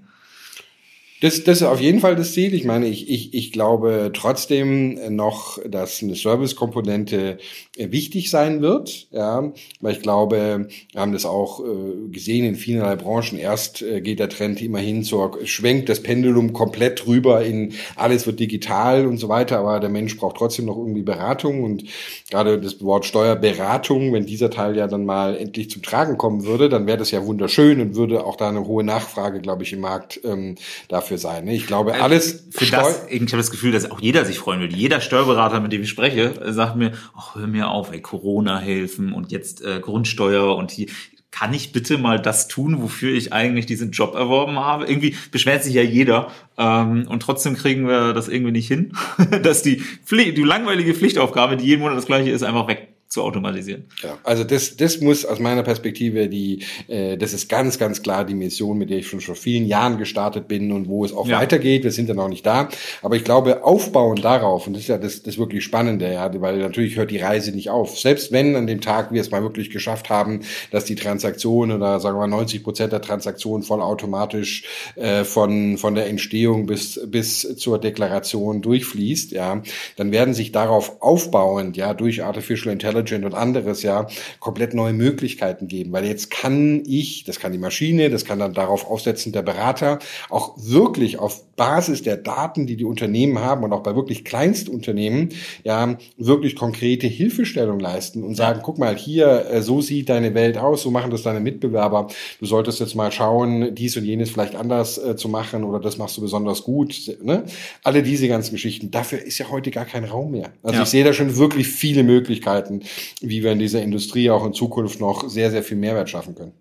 Das, das ist auf jeden Fall das Ziel. Ich meine, ich, ich, ich glaube trotzdem noch, dass eine Service-Komponente äh, wichtig sein wird, ja, weil ich glaube, wir haben das auch äh, gesehen in vielen Branchen. Erst äh, geht der Trend immerhin zur, schwenkt das Pendulum komplett rüber in alles wird digital und so weiter, aber der Mensch braucht trotzdem noch irgendwie Beratung und gerade das Wort Steuerberatung, wenn dieser Teil ja dann mal endlich zum Tragen kommen würde, dann wäre das ja wunderschön und würde auch da eine hohe Nachfrage, glaube ich, im Markt ähm, dafür dafür sein. Ne? Ich glaube, äh, alles für das. Ich habe das Gefühl, dass auch jeder sich freuen würde. Jeder Steuerberater, mit dem ich spreche, sagt mir: ach, hör mir auf, ey, Corona-Hilfen und jetzt äh, Grundsteuer und hier kann ich bitte mal das tun, wofür ich eigentlich diesen Job erworben habe? Irgendwie beschwert sich ja jeder ähm, und trotzdem kriegen wir das irgendwie nicht hin, dass die, Pflicht, die langweilige Pflichtaufgabe, die jeden Monat das gleiche ist, einfach weg zu automatisieren. Ja, also das, das muss aus meiner Perspektive die, äh, das ist ganz, ganz klar die Mission, mit der ich schon vor vielen Jahren gestartet bin und wo es auch ja. weitergeht. Wir sind ja noch nicht da. Aber ich glaube, aufbauen darauf, und das ist ja das, das wirklich Spannende, ja, weil natürlich hört die Reise nicht auf. Selbst wenn an dem Tag wir es mal wirklich geschafft haben, dass die Transaktion oder sagen wir mal 90 Prozent der Transaktionen vollautomatisch äh, von, von der Entstehung bis, bis zur Deklaration durchfließt, ja, dann werden sich darauf aufbauend, ja, durch Artificial Intelligence Intelligent und anderes ja komplett neue Möglichkeiten geben. Weil jetzt kann ich, das kann die Maschine, das kann dann darauf aufsetzen der Berater, auch wirklich auf Basis der Daten, die die Unternehmen haben und auch bei wirklich Kleinstunternehmen, ja, wirklich konkrete Hilfestellung leisten und sagen, guck mal, hier, äh, so sieht deine Welt aus, so machen das deine Mitbewerber. Du solltest jetzt mal schauen, dies und jenes vielleicht anders äh, zu machen oder das machst du besonders gut. Ne? Alle diese ganzen Geschichten. Dafür ist ja heute gar kein Raum mehr. Also ja. ich sehe da schon wirklich viele Möglichkeiten, wie wir in dieser Industrie auch in Zukunft noch sehr, sehr viel Mehrwert schaffen können.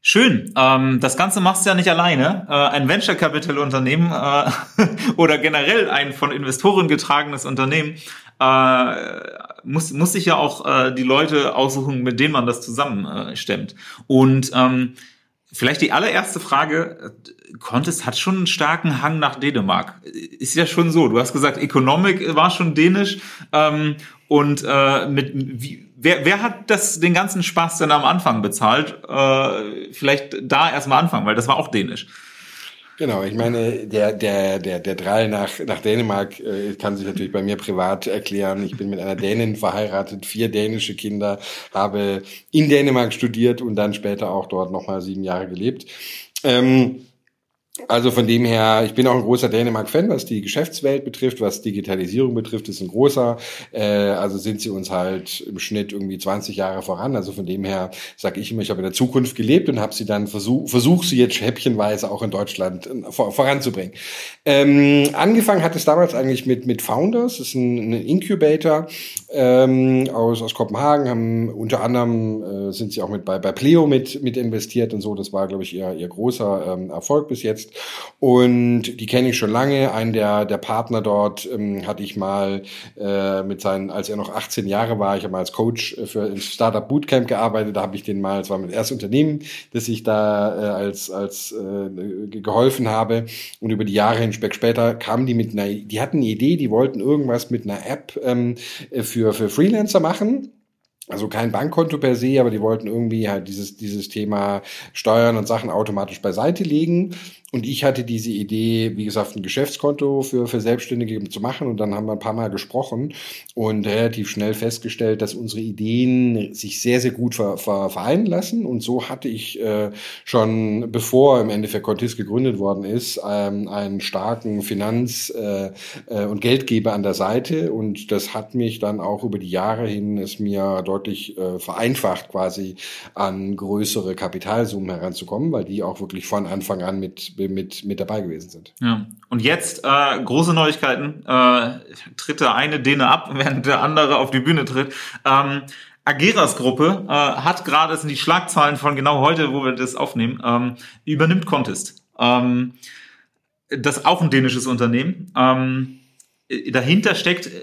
Schön. Ähm, das Ganze machst du ja nicht alleine. Äh, ein Venture Capital Unternehmen äh, oder generell ein von Investoren getragenes Unternehmen äh, muss, muss sich ja auch äh, die Leute aussuchen, mit denen man das zusammen äh, stemmt. Und ähm, vielleicht die allererste Frage, Contest hat schon einen starken Hang nach Dänemark. Ist ja schon so. Du hast gesagt, Economic war schon dänisch. Ähm, und äh, mit wie, wer, wer hat das den ganzen Spaß denn am Anfang bezahlt? Äh, vielleicht da erstmal anfangen, weil das war auch dänisch. Genau, ich meine, der, der, der, der Drall nach, nach Dänemark äh, kann sich natürlich bei mir privat erklären. Ich bin mit einer Dänin verheiratet, vier dänische Kinder, habe in Dänemark studiert und dann später auch dort nochmal sieben Jahre gelebt. Ähm, also von dem her, ich bin auch ein großer Dänemark-Fan, was die Geschäftswelt betrifft, was Digitalisierung betrifft, ist ein großer. Äh, also sind sie uns halt im Schnitt irgendwie 20 Jahre voran. Also von dem her sage ich immer, ich habe in der Zukunft gelebt und habe sie dann versucht, versuch sie jetzt häppchenweise auch in Deutschland äh, vor, voranzubringen. Ähm, angefangen hat es damals eigentlich mit mit Founders, das ist ein, ein Incubator ähm, aus aus Kopenhagen, haben unter anderem äh, sind sie auch mit bei bei Pleo mit mit investiert und so. Das war glaube ich ihr ihr großer ähm, Erfolg bis jetzt. Und die kenne ich schon lange. Einen der, der Partner dort ähm, hatte ich mal äh, mit seinen, als er noch 18 Jahre war, ich habe mal als Coach für ein Startup Bootcamp gearbeitet, da habe ich den mal, es war mein erstes Unternehmen, das ich da äh, als, als äh, geholfen habe. Und über die Jahre hinweg später kamen die mit einer, die hatten eine Idee, die wollten irgendwas mit einer App ähm, für, für Freelancer machen also kein Bankkonto per se, aber die wollten irgendwie halt dieses, dieses Thema Steuern und Sachen automatisch beiseite legen. Und ich hatte diese Idee, wie gesagt, ein Geschäftskonto für, für Selbstständige zu machen. Und dann haben wir ein paar Mal gesprochen und relativ schnell festgestellt, dass unsere Ideen sich sehr, sehr gut ver, ver, vereinen lassen. Und so hatte ich äh, schon, bevor im Endeffekt Contis gegründet worden ist, ähm, einen starken Finanz- äh, äh, und Geldgeber an der Seite. Und das hat mich dann auch über die Jahre hin es mir deutlich äh, vereinfacht, quasi an größere Kapitalsummen heranzukommen, weil die auch wirklich von Anfang an mit mit, mit dabei gewesen sind. Ja. Und jetzt äh, große Neuigkeiten. Äh, tritt der eine Däne ab, während der andere auf die Bühne tritt. Ähm, Ageras Gruppe äh, hat gerade, das sind die Schlagzahlen von genau heute, wo wir das aufnehmen, ähm, übernimmt Contest. Ähm, das ist auch ein dänisches Unternehmen. Ähm, dahinter steckt äh,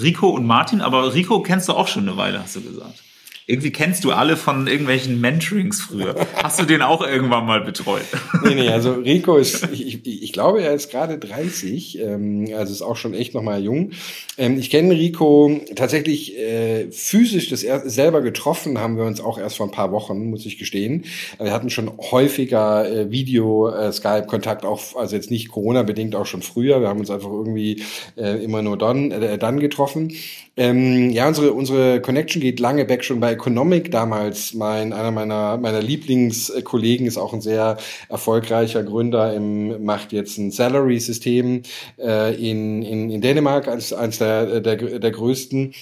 Rico und Martin, aber Rico kennst du auch schon eine Weile, hast du gesagt. Irgendwie kennst du alle von irgendwelchen Mentorings früher. Hast du den auch irgendwann mal betreut? nee, nee, also Rico ist, ich, ich, glaube, er ist gerade 30, ähm, also ist auch schon echt noch mal jung. Ähm, ich kenne Rico tatsächlich äh, physisch das er, selber getroffen, haben wir uns auch erst vor ein paar Wochen, muss ich gestehen. Wir hatten schon häufiger äh, Video-Skype-Kontakt, äh, auch, also jetzt nicht Corona-bedingt, auch schon früher. Wir haben uns einfach irgendwie äh, immer nur dann, äh, dann getroffen. Ähm, ja, unsere, unsere Connection geht lange back schon bei Economic damals. Mein, einer meiner, meiner Lieblingskollegen ist auch ein sehr erfolgreicher Gründer im, macht jetzt ein Salary-System äh, in, in, in Dänemark als eines der, der, der größten.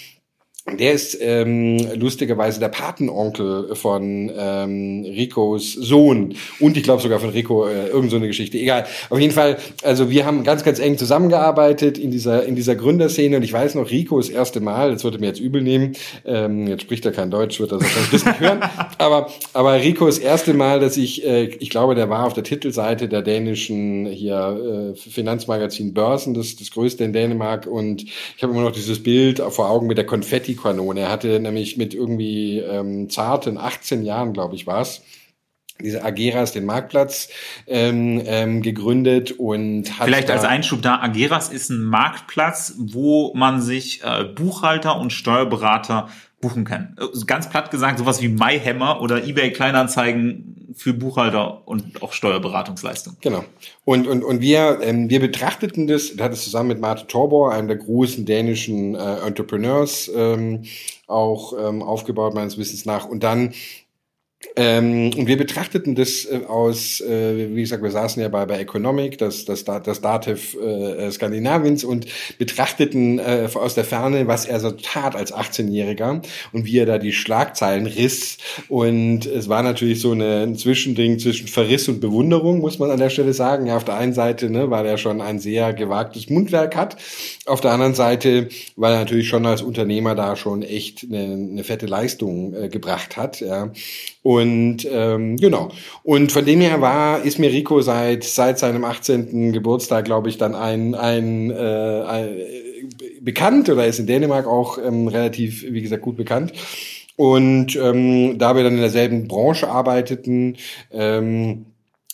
Der ist ähm, lustigerweise der Patenonkel von ähm, Ricos Sohn und ich glaube sogar von Rico äh, irgend so eine Geschichte. Egal. Auf jeden Fall, also wir haben ganz, ganz eng zusammengearbeitet in dieser in dieser Gründerszene und ich weiß noch Ricos erste Mal. Das würde mir jetzt übel nehmen. Ähm, jetzt spricht er kein Deutsch, wird das wahrscheinlich das nicht hören. Aber aber Ricos erste Mal, dass ich äh, ich glaube, der war auf der Titelseite der dänischen hier äh, Finanzmagazin Börsen, das das größte in Dänemark und ich habe immer noch dieses Bild vor Augen mit der Konfetti Kanone. Er hatte nämlich mit irgendwie ähm, zarten 18 Jahren, glaube ich, war es, diese Ageras, den Marktplatz ähm, ähm, gegründet und hat vielleicht als Einschub da Ageras ist ein Marktplatz, wo man sich äh, Buchhalter und Steuerberater buchen kann. Äh, ganz platt gesagt, sowas wie MyHammer oder eBay Kleinanzeigen für Buchhalter und auch Steuerberatungsleistung. Genau. Und, und, und wir, ähm, wir betrachteten das, hat es zusammen mit Marte Torbor, einem der großen dänischen äh, Entrepreneurs, ähm, auch ähm, aufgebaut, meines Wissens nach. Und dann Ähm, und wir betrachteten das äh, aus, äh, wie gesagt, wir saßen ja bei, bei Economic, das, das, das Dativ äh, Skandinaviens und betrachteten äh, aus der Ferne, was er so tat als 18-Jähriger und wie er da die Schlagzeilen riss. Und es war natürlich so eine, ein Zwischending zwischen Verriss und Bewunderung, muss man an der Stelle sagen. Ja, auf der einen Seite, ne, weil er schon ein sehr gewagtes Mundwerk hat. Auf der anderen Seite, weil er natürlich schon als Unternehmer da schon echt eine, eine fette Leistung äh, gebracht hat. Ja. Und ähm, genau. Und von dem her war, ist mir Rico seit, seit seinem 18. Geburtstag, glaube ich, dann ein, ein, äh, ein bekannt oder ist in Dänemark auch ähm, relativ, wie gesagt, gut bekannt. Und ähm, da wir dann in derselben Branche arbeiteten, ähm,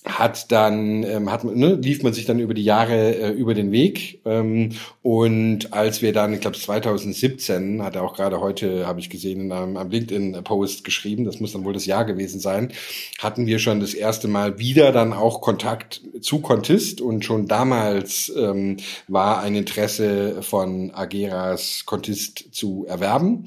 hat dann ähm, hat ne, lief man sich dann über die Jahre äh, über den Weg. Ähm, und als wir dann ich glaube 2017 hat er auch gerade heute habe ich gesehen in einem, einem LinkedIn Post geschrieben das muss dann wohl das Jahr gewesen sein hatten wir schon das erste Mal wieder dann auch Kontakt zu Contist. Und schon damals ähm, war ein Interesse von Ageras Contist zu erwerben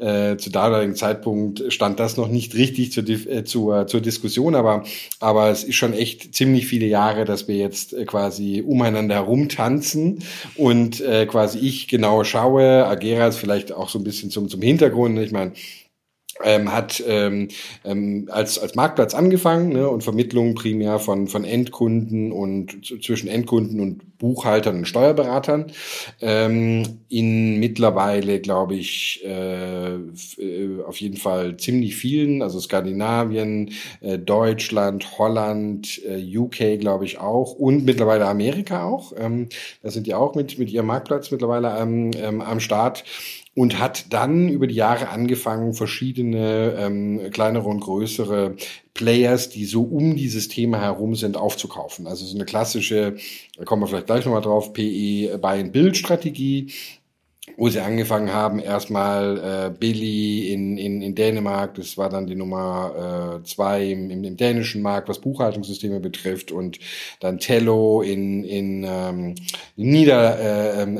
äh, zu damaligen Zeitpunkt stand das noch nicht richtig zur, äh, zur, zur Diskussion, aber, aber es ist schon echt ziemlich viele Jahre, dass wir jetzt äh, quasi umeinander herumtanzen und äh, quasi ich genau schaue, Ageras vielleicht auch so ein bisschen zum, zum Hintergrund. Ich meine, ähm, hat ähm, ähm, als, als Marktplatz angefangen ne, und Vermittlung primär von, von Endkunden und zwischen Endkunden und Buchhaltern und Steuerberatern. Ähm, in mittlerweile, glaube ich, äh, äh auf jeden Fall ziemlich vielen, also Skandinavien, äh, Deutschland, Holland, äh, UK, glaube ich auch und mittlerweile Amerika auch. Ähm, da sind die auch mit, mit ihrem Marktplatz mittlerweile ähm, ähm, am Start und hat dann über die Jahre angefangen, verschiedene ähm, kleinere und größere Players, die so um dieses Thema herum sind, aufzukaufen. Also so eine klassische, da kommen wir vielleicht gleich nochmal drauf, PE Buy-and-Build-Strategie, wo sie angefangen haben, erstmal äh, Billy in, in, in Dänemark, das war dann die Nummer äh, zwei im, im, dänischen Markt, was Buchhaltungssysteme betrifft, und dann Tello in, in ähm, Niederlanden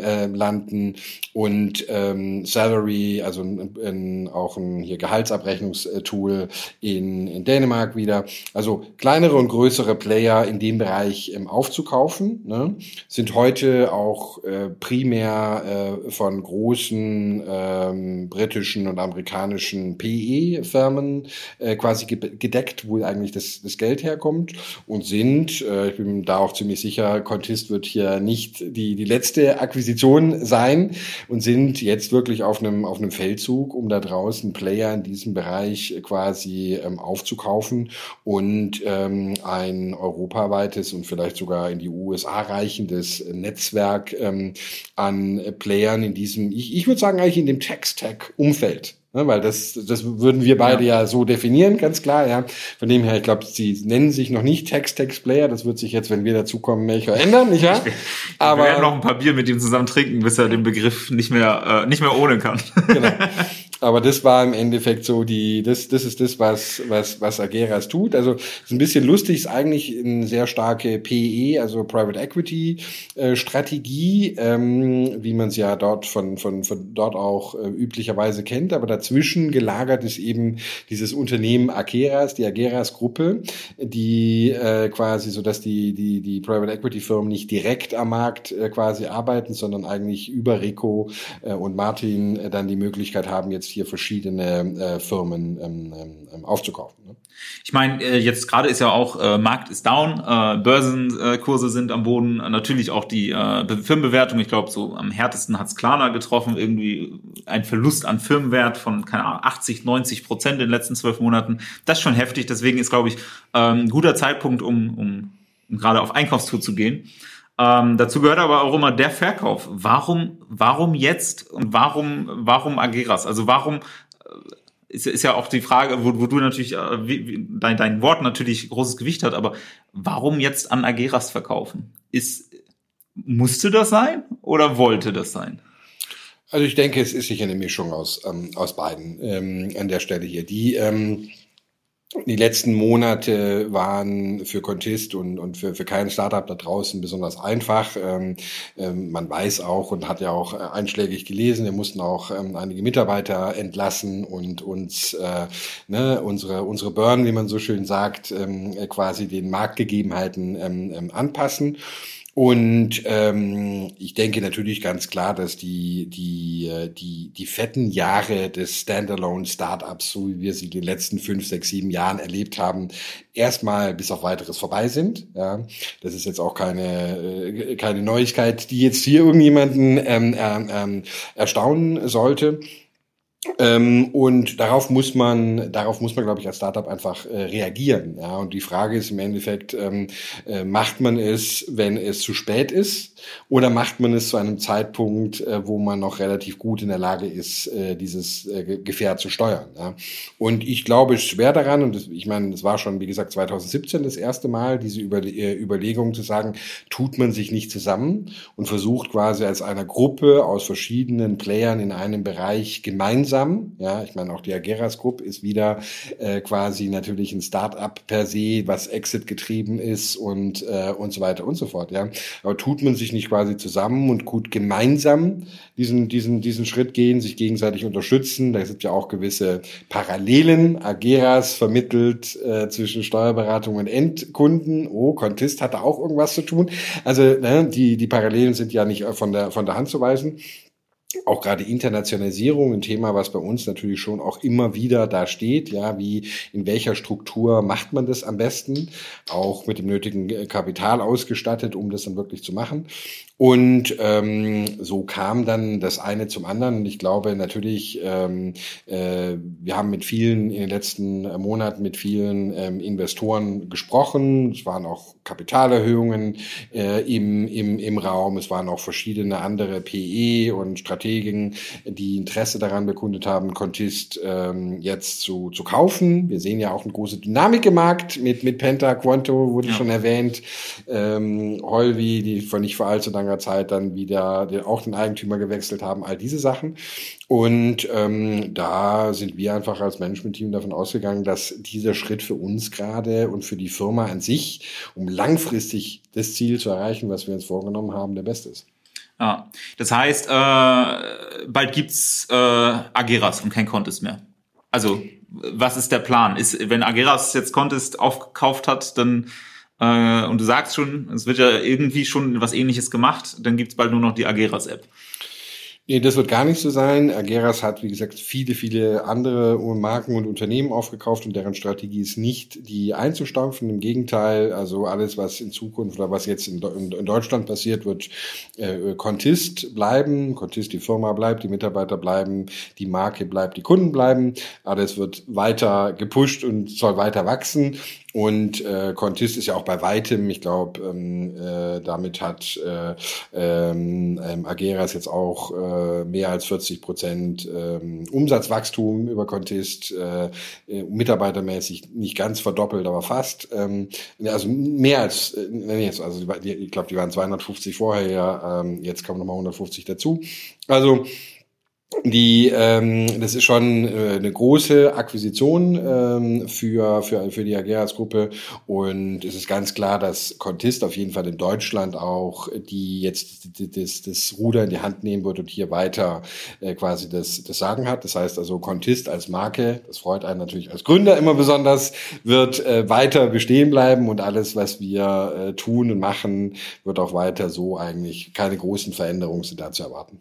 äh, äh, und ähm, Salary, also in, in, auch ein hier Gehaltsabrechnungstool in, in Dänemark wieder. Also kleinere und größere Player in dem Bereich ähm, aufzukaufen, ne? sind heute auch äh, primär äh, von großen ähm, britischen und amerikanischen PE-Firmen äh, quasi gedeckt, wo eigentlich das, das Geld herkommt und sind, äh, ich bin da auch ziemlich sicher, Contist wird hier nicht die, die letzte Akquisition sein und sind jetzt wirklich auf einem, auf einem Feldzug, um da draußen Player in diesem Bereich quasi ähm, aufzukaufen und ähm, ein europaweites und vielleicht sogar in die USA reichendes Netzwerk ähm, an Playern in diesem ich, ich würde sagen eigentlich in dem Text-Tag-Umfeld. Ne, weil das, das würden wir beide ja. ja. so definieren, ganz klar, ja. Von dem her, ich glaube, sie nennen sich noch nicht Text-Text-Player. Das wird sich jetzt, wenn wir dazukommen, mehr ändern, nicht wahr? Aber wir werden noch ein paar Bier mit ihm zusammen trinken, bis er den Begriff nicht mehr, äh, nicht mehr ohne kann. Genau. Aber das war im Endeffekt so die, das, das ist das, was, was, was Ageras tut. Also ist ein bisschen lustig, ist eigentlich eine sehr starke PE, also Private Equity äh, Strategie, ähm, wie man es ja dort von, von, von dort auch äh, üblicherweise kennt. Aber dazwischen gelagert ist eben dieses Unternehmen Ageras, die Ageras Gruppe, die äh, quasi so, dass die, die, die Private Equity Firmen nicht direkt am Markt äh, quasi arbeiten, sondern eigentlich über Rico äh, und Martin äh, dann die Möglichkeit haben, jetzt hier verschiedene äh, Firmen ähm, ähm, aufzukaufen. Ne? Ich meine, äh, jetzt gerade ist ja auch äh, Markt ist down, äh, Börsenkurse sind am Boden, natürlich auch die äh, Firmenbewertung. Ich glaube, so am härtesten hat's Klarna getroffen, irgendwie ein Verlust an Firmenwert von keine Ahnung 80, 90 Prozent in den letzten zwölf Monaten. Das ist schon heftig. Deswegen ist, glaube ich, ähm, ein guter Zeitpunkt, um, um, um gerade auf Einkaufstour zu gehen. Ähm, dazu gehört aber auch immer der Verkauf. Warum, warum jetzt und warum, warum Ageras? Also warum äh, ist, ist ja auch die Frage, wo, wo du natürlich äh, wie, wie, dein, dein Wort natürlich großes Gewicht hat, aber warum jetzt an Ageras verkaufen? Ist musste das sein oder wollte das sein? Also ich denke, es ist sicher eine Mischung aus ähm, aus beiden ähm, an der Stelle hier. Die ähm, die letzten Monate waren für Contist und, und für, für kein Startup da draußen besonders einfach. Ähm, ähm, man weiß auch und hat ja auch äh, einschlägig gelesen, wir mussten auch ähm, einige Mitarbeiter entlassen und uns äh, ne, unsere, unsere Burn, wie man so schön sagt, ähm, quasi den Marktgegebenheiten ähm, ähm anpassen. Und ähm, ich denke natürlich ganz klar, dass die, die, äh, die, die fetten Jahre des Standalone-Startups, so wie wir sie in den letzten fünf, sechs, sieben Jahren erlebt haben, erstmal bis auf weiteres vorbei sind. Ja, das ist jetzt auch keine, äh, keine Neuigkeit, die jetzt hier irgendjemanden ähm, ähm, erstaunen sollte. Ähm, und darauf muss man, darauf muss man, glaube ich, als Startup einfach äh, reagieren. Ja, und die Frage ist im Endeffekt, ähm, äh, macht man es, wenn es zu spät ist, oder macht man es zu einem Zeitpunkt, äh, wo man noch relativ gut in der Lage ist, äh, dieses äh, Gefährt zu steuern? Ja? Und ich glaube schwer daran, und das, ich meine, es war schon, wie gesagt, 2017 das erste Mal, diese Über äh, Überlegung zu sagen, tut man sich nicht zusammen und versucht quasi als einer Gruppe aus verschiedenen Playern in einem Bereich gemeinsam gemeinsam. Ja, ich meine, auch die Ageras Group ist wieder äh, quasi natürlich ein Start-up per se, was Exit getrieben ist und, äh, und so weiter und so fort. Ja, aber tut man sich nicht quasi zusammen und gut gemeinsam diesen, diesen, diesen Schritt gehen, sich gegenseitig unterstützen. Da sind ja auch gewisse Parallelen. Ageras vermittelt äh, zwischen Steuerberatung und Endkunden. Oh, Contist hatte auch irgendwas zu tun. Also ne, die, die Parallelen sind ja nicht von der, von der Hand zu weisen auch gerade Internationalisierung, ein Thema, was bei uns natürlich schon auch immer wieder da steht, ja, wie in welcher Struktur macht man das am besten, auch mit dem nötigen Kapital ausgestattet, um das dann wirklich zu machen. Und ähm, so kam dann das eine zum anderen. Und ich glaube natürlich, ähm, äh, wir haben mit vielen in den letzten Monaten mit vielen ähm, Investoren gesprochen. Es waren auch Kapitalerhöhungen äh, im, im, im Raum. Es waren auch verschiedene andere PE und Strategen, die Interesse daran bekundet haben, Contist ähm, jetzt zu, zu kaufen. Wir sehen ja auch eine große Dynamik im Markt mit, mit Penta, Quanto wurde ja. schon erwähnt, ähm, Holvi, die vor nicht vor allzu langer Zeit dann wieder den, auch den Eigentümer gewechselt haben, all diese Sachen. Und ähm, da sind wir einfach als Management-Team davon ausgegangen, dass dieser Schritt für uns gerade und für die Firma an sich, um langfristig das Ziel zu erreichen, was wir uns vorgenommen haben, der beste ist. Ja, das heißt, äh, bald gibt's äh, Ageras und kein Contest mehr. Also, was ist der Plan? Ist, wenn Ageras jetzt Contest aufgekauft hat, dann äh, und du sagst schon, es wird ja irgendwie schon was ähnliches gemacht, dann gibt's bald nur noch die Ageras-App. Nee, das wird gar nicht so sein. Ageras hat, wie gesagt, viele, viele andere Marken und Unternehmen aufgekauft und deren Strategie ist nicht, die einzustampfen. Im Gegenteil, also alles, was in Zukunft oder was jetzt in, in Deutschland passiert, wird äh, Contist bleiben. Contist, die Firma bleibt, die Mitarbeiter bleiben, die Marke bleibt, die Kunden bleiben. Alles wird weiter gepusht und soll weiter wachsen. Und äh, Contist ist ja auch bei weitem, ich glaube, ähm, äh, damit hat äh, ähm, ähm, Ageras jetzt auch äh, mehr als 40 Prozent ähm, Umsatzwachstum über Contist, äh, äh, mitarbeitermäßig nicht ganz verdoppelt, aber fast. Ähm, also mehr als, äh, jetzt, also ich glaube, die waren 250 vorher, ähm, jetzt kommen nochmal 150 dazu. Also die ähm, das ist schon äh, eine große Akquisition ähm, für für für die Ageras Gruppe und es ist ganz klar, dass Contist auf jeden Fall in Deutschland auch die jetzt das, das Ruder in die Hand nehmen wird und hier weiter äh, quasi das das Sagen hat. Das heißt also Contist als Marke, das freut einen natürlich als Gründer immer besonders, wird äh, weiter bestehen bleiben und alles, was wir äh, tun und machen, wird auch weiter so eigentlich keine großen Veränderungen sind da zu erwarten.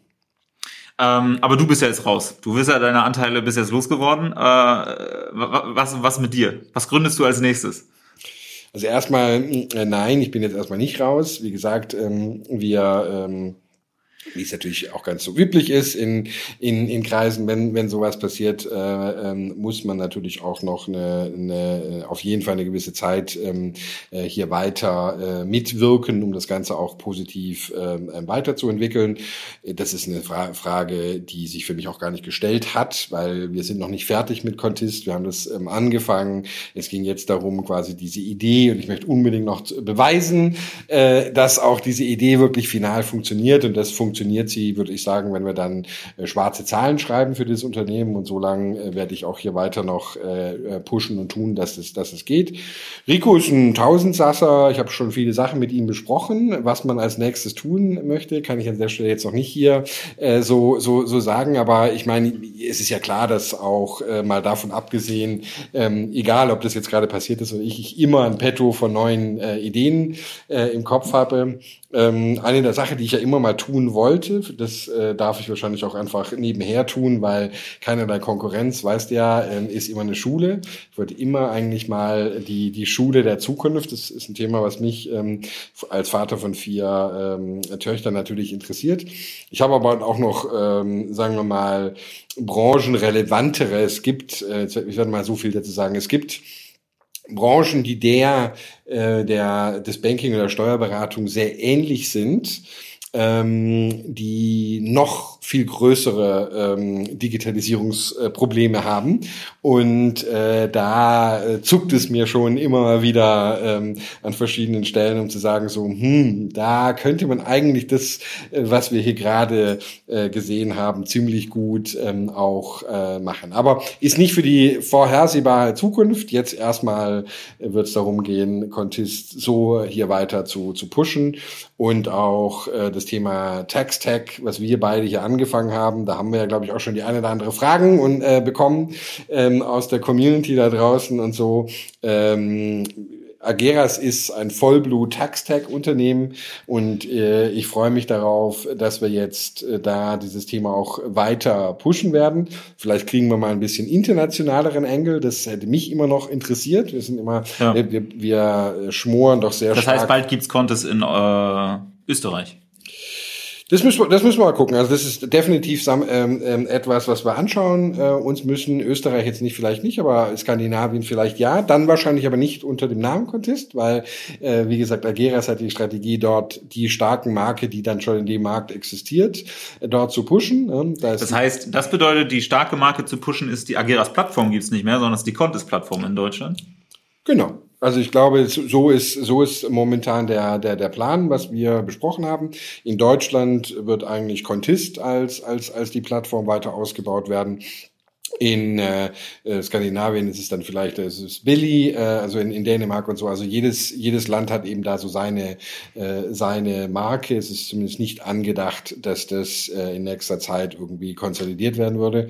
Ähm, aber du bist ja jetzt raus. Du bist ja deine Anteile bis jetzt losgeworden. Äh, was, was mit dir? Was gründest du als nächstes? Also erstmal, äh, nein, ich bin jetzt erstmal nicht raus. Wie gesagt, ähm, wir ähm, wie es natürlich auch ganz so üblich ist in, in, in Kreisen, wenn, wenn sowas passiert, äh, ähm, muss man natürlich auch noch eine, eine, auf jeden Fall eine gewisse Zeit ähm, äh, hier weiter äh, mitwirken, um das Ganze auch positiv ähm, äh, weiterzuentwickeln. Das ist eine Fra Frage, die sich für mich auch gar nicht gestellt hat, weil wir sind noch nicht fertig mit Contist. Wir haben das ähm, angefangen. Es ging jetzt darum, quasi diese Idee, und ich möchte unbedingt noch beweisen, äh, dass auch diese Idee wirklich final funktioniert und das funktioniert funktioniert sie, würde ich sagen, wenn wir dann äh, schwarze Zahlen schreiben für das Unternehmen und so lange äh, werde ich auch hier weiter noch äh, pushen und tun, dass es, dass es geht. Rico ist ein Tausendsasser. Ich habe schon viele Sachen mit ihm besprochen. Was man als nächstes tun möchte, kann ich an der Stelle jetzt noch nicht hier so, so, so sagen. Aber ich meine, es ist ja klar, dass auch mal davon abgesehen, ähm, egal ob das jetzt gerade passiert ist oder ich, ich immer ein Petto von neuen Ideen im Kopf habe. Ähm, eine der Sachen, die ich ja immer mal tun wollte, das äh, darf ich wahrscheinlich auch einfach nebenher tun, weil keinerlei Konkurrenz, weißt ja, äh, ist immer eine Schule. Ich wollte immer eigentlich mal die, die Schule der Zukunft, das ist ein Thema, was mich ähm, als Vater von vier ähm, Töchtern natürlich interessiert. Ich habe aber auch noch, ähm, sagen wir mal, branchenrelevantere. Es gibt, äh, ich werde mal so viel dazu sagen, es gibt Branchen, die der, äh, der des Banking oder Steuerberatung sehr ähnlich sind, ähm, die noch viel größere ähm, Digitalisierungsprobleme haben. Und äh, da äh, zuckt es mir schon immer mal wieder ähm, an verschiedenen Stellen, um zu sagen, so, hm, da könnte man eigentlich das, äh, was wir hier gerade äh, gesehen haben, ziemlich gut ähm, auch äh, machen. Aber ist nicht für die vorhersehbare Zukunft. Jetzt erstmal wird es darum gehen, Contist so hier weiter zu, zu pushen und auch äh, das Thema Tax Tech, was wir beide hier angefangen haben. Da haben wir ja, glaube ich, auch schon die eine oder andere Fragen und äh, bekommen ähm, aus der Community da draußen und so. Ähm, Ageras ist ein Vollblut-Tax-Tech-Unternehmen und äh, ich freue mich darauf, dass wir jetzt äh, da dieses Thema auch weiter pushen werden. Vielleicht kriegen wir mal ein bisschen internationaleren Engel. Das hätte mich immer noch interessiert. Wir sind immer, ja. wir, wir schmoren doch sehr das stark. Das heißt, bald gibt's Contest in äh, Österreich. Das müssen, wir, das müssen wir mal gucken. Also das ist definitiv ähm, ähm, etwas, was wir anschauen äh, uns müssen. Österreich jetzt nicht, vielleicht nicht, aber Skandinavien vielleicht ja. Dann wahrscheinlich aber nicht unter dem Namen Contest, weil, äh, wie gesagt, Ageras hat die Strategie, dort die starken Marke, die dann schon in dem Markt existiert, äh, dort zu pushen. Ne? Da das heißt, das bedeutet, die starke Marke zu pushen ist, die Ageras-Plattform gibt's nicht mehr, sondern es ist die Contest-Plattform in Deutschland. Genau. Also ich glaube, so ist, so ist momentan der, der, der Plan, was wir besprochen haben. In Deutschland wird eigentlich Contist als, als, als die Plattform weiter ausgebaut werden. In äh, äh Skandinavien ist es dann vielleicht es ist Billy, äh, also in, in Dänemark und so. Also jedes, jedes Land hat eben da so seine, äh, seine Marke. Es ist zumindest nicht angedacht, dass das äh, in nächster Zeit irgendwie konsolidiert werden würde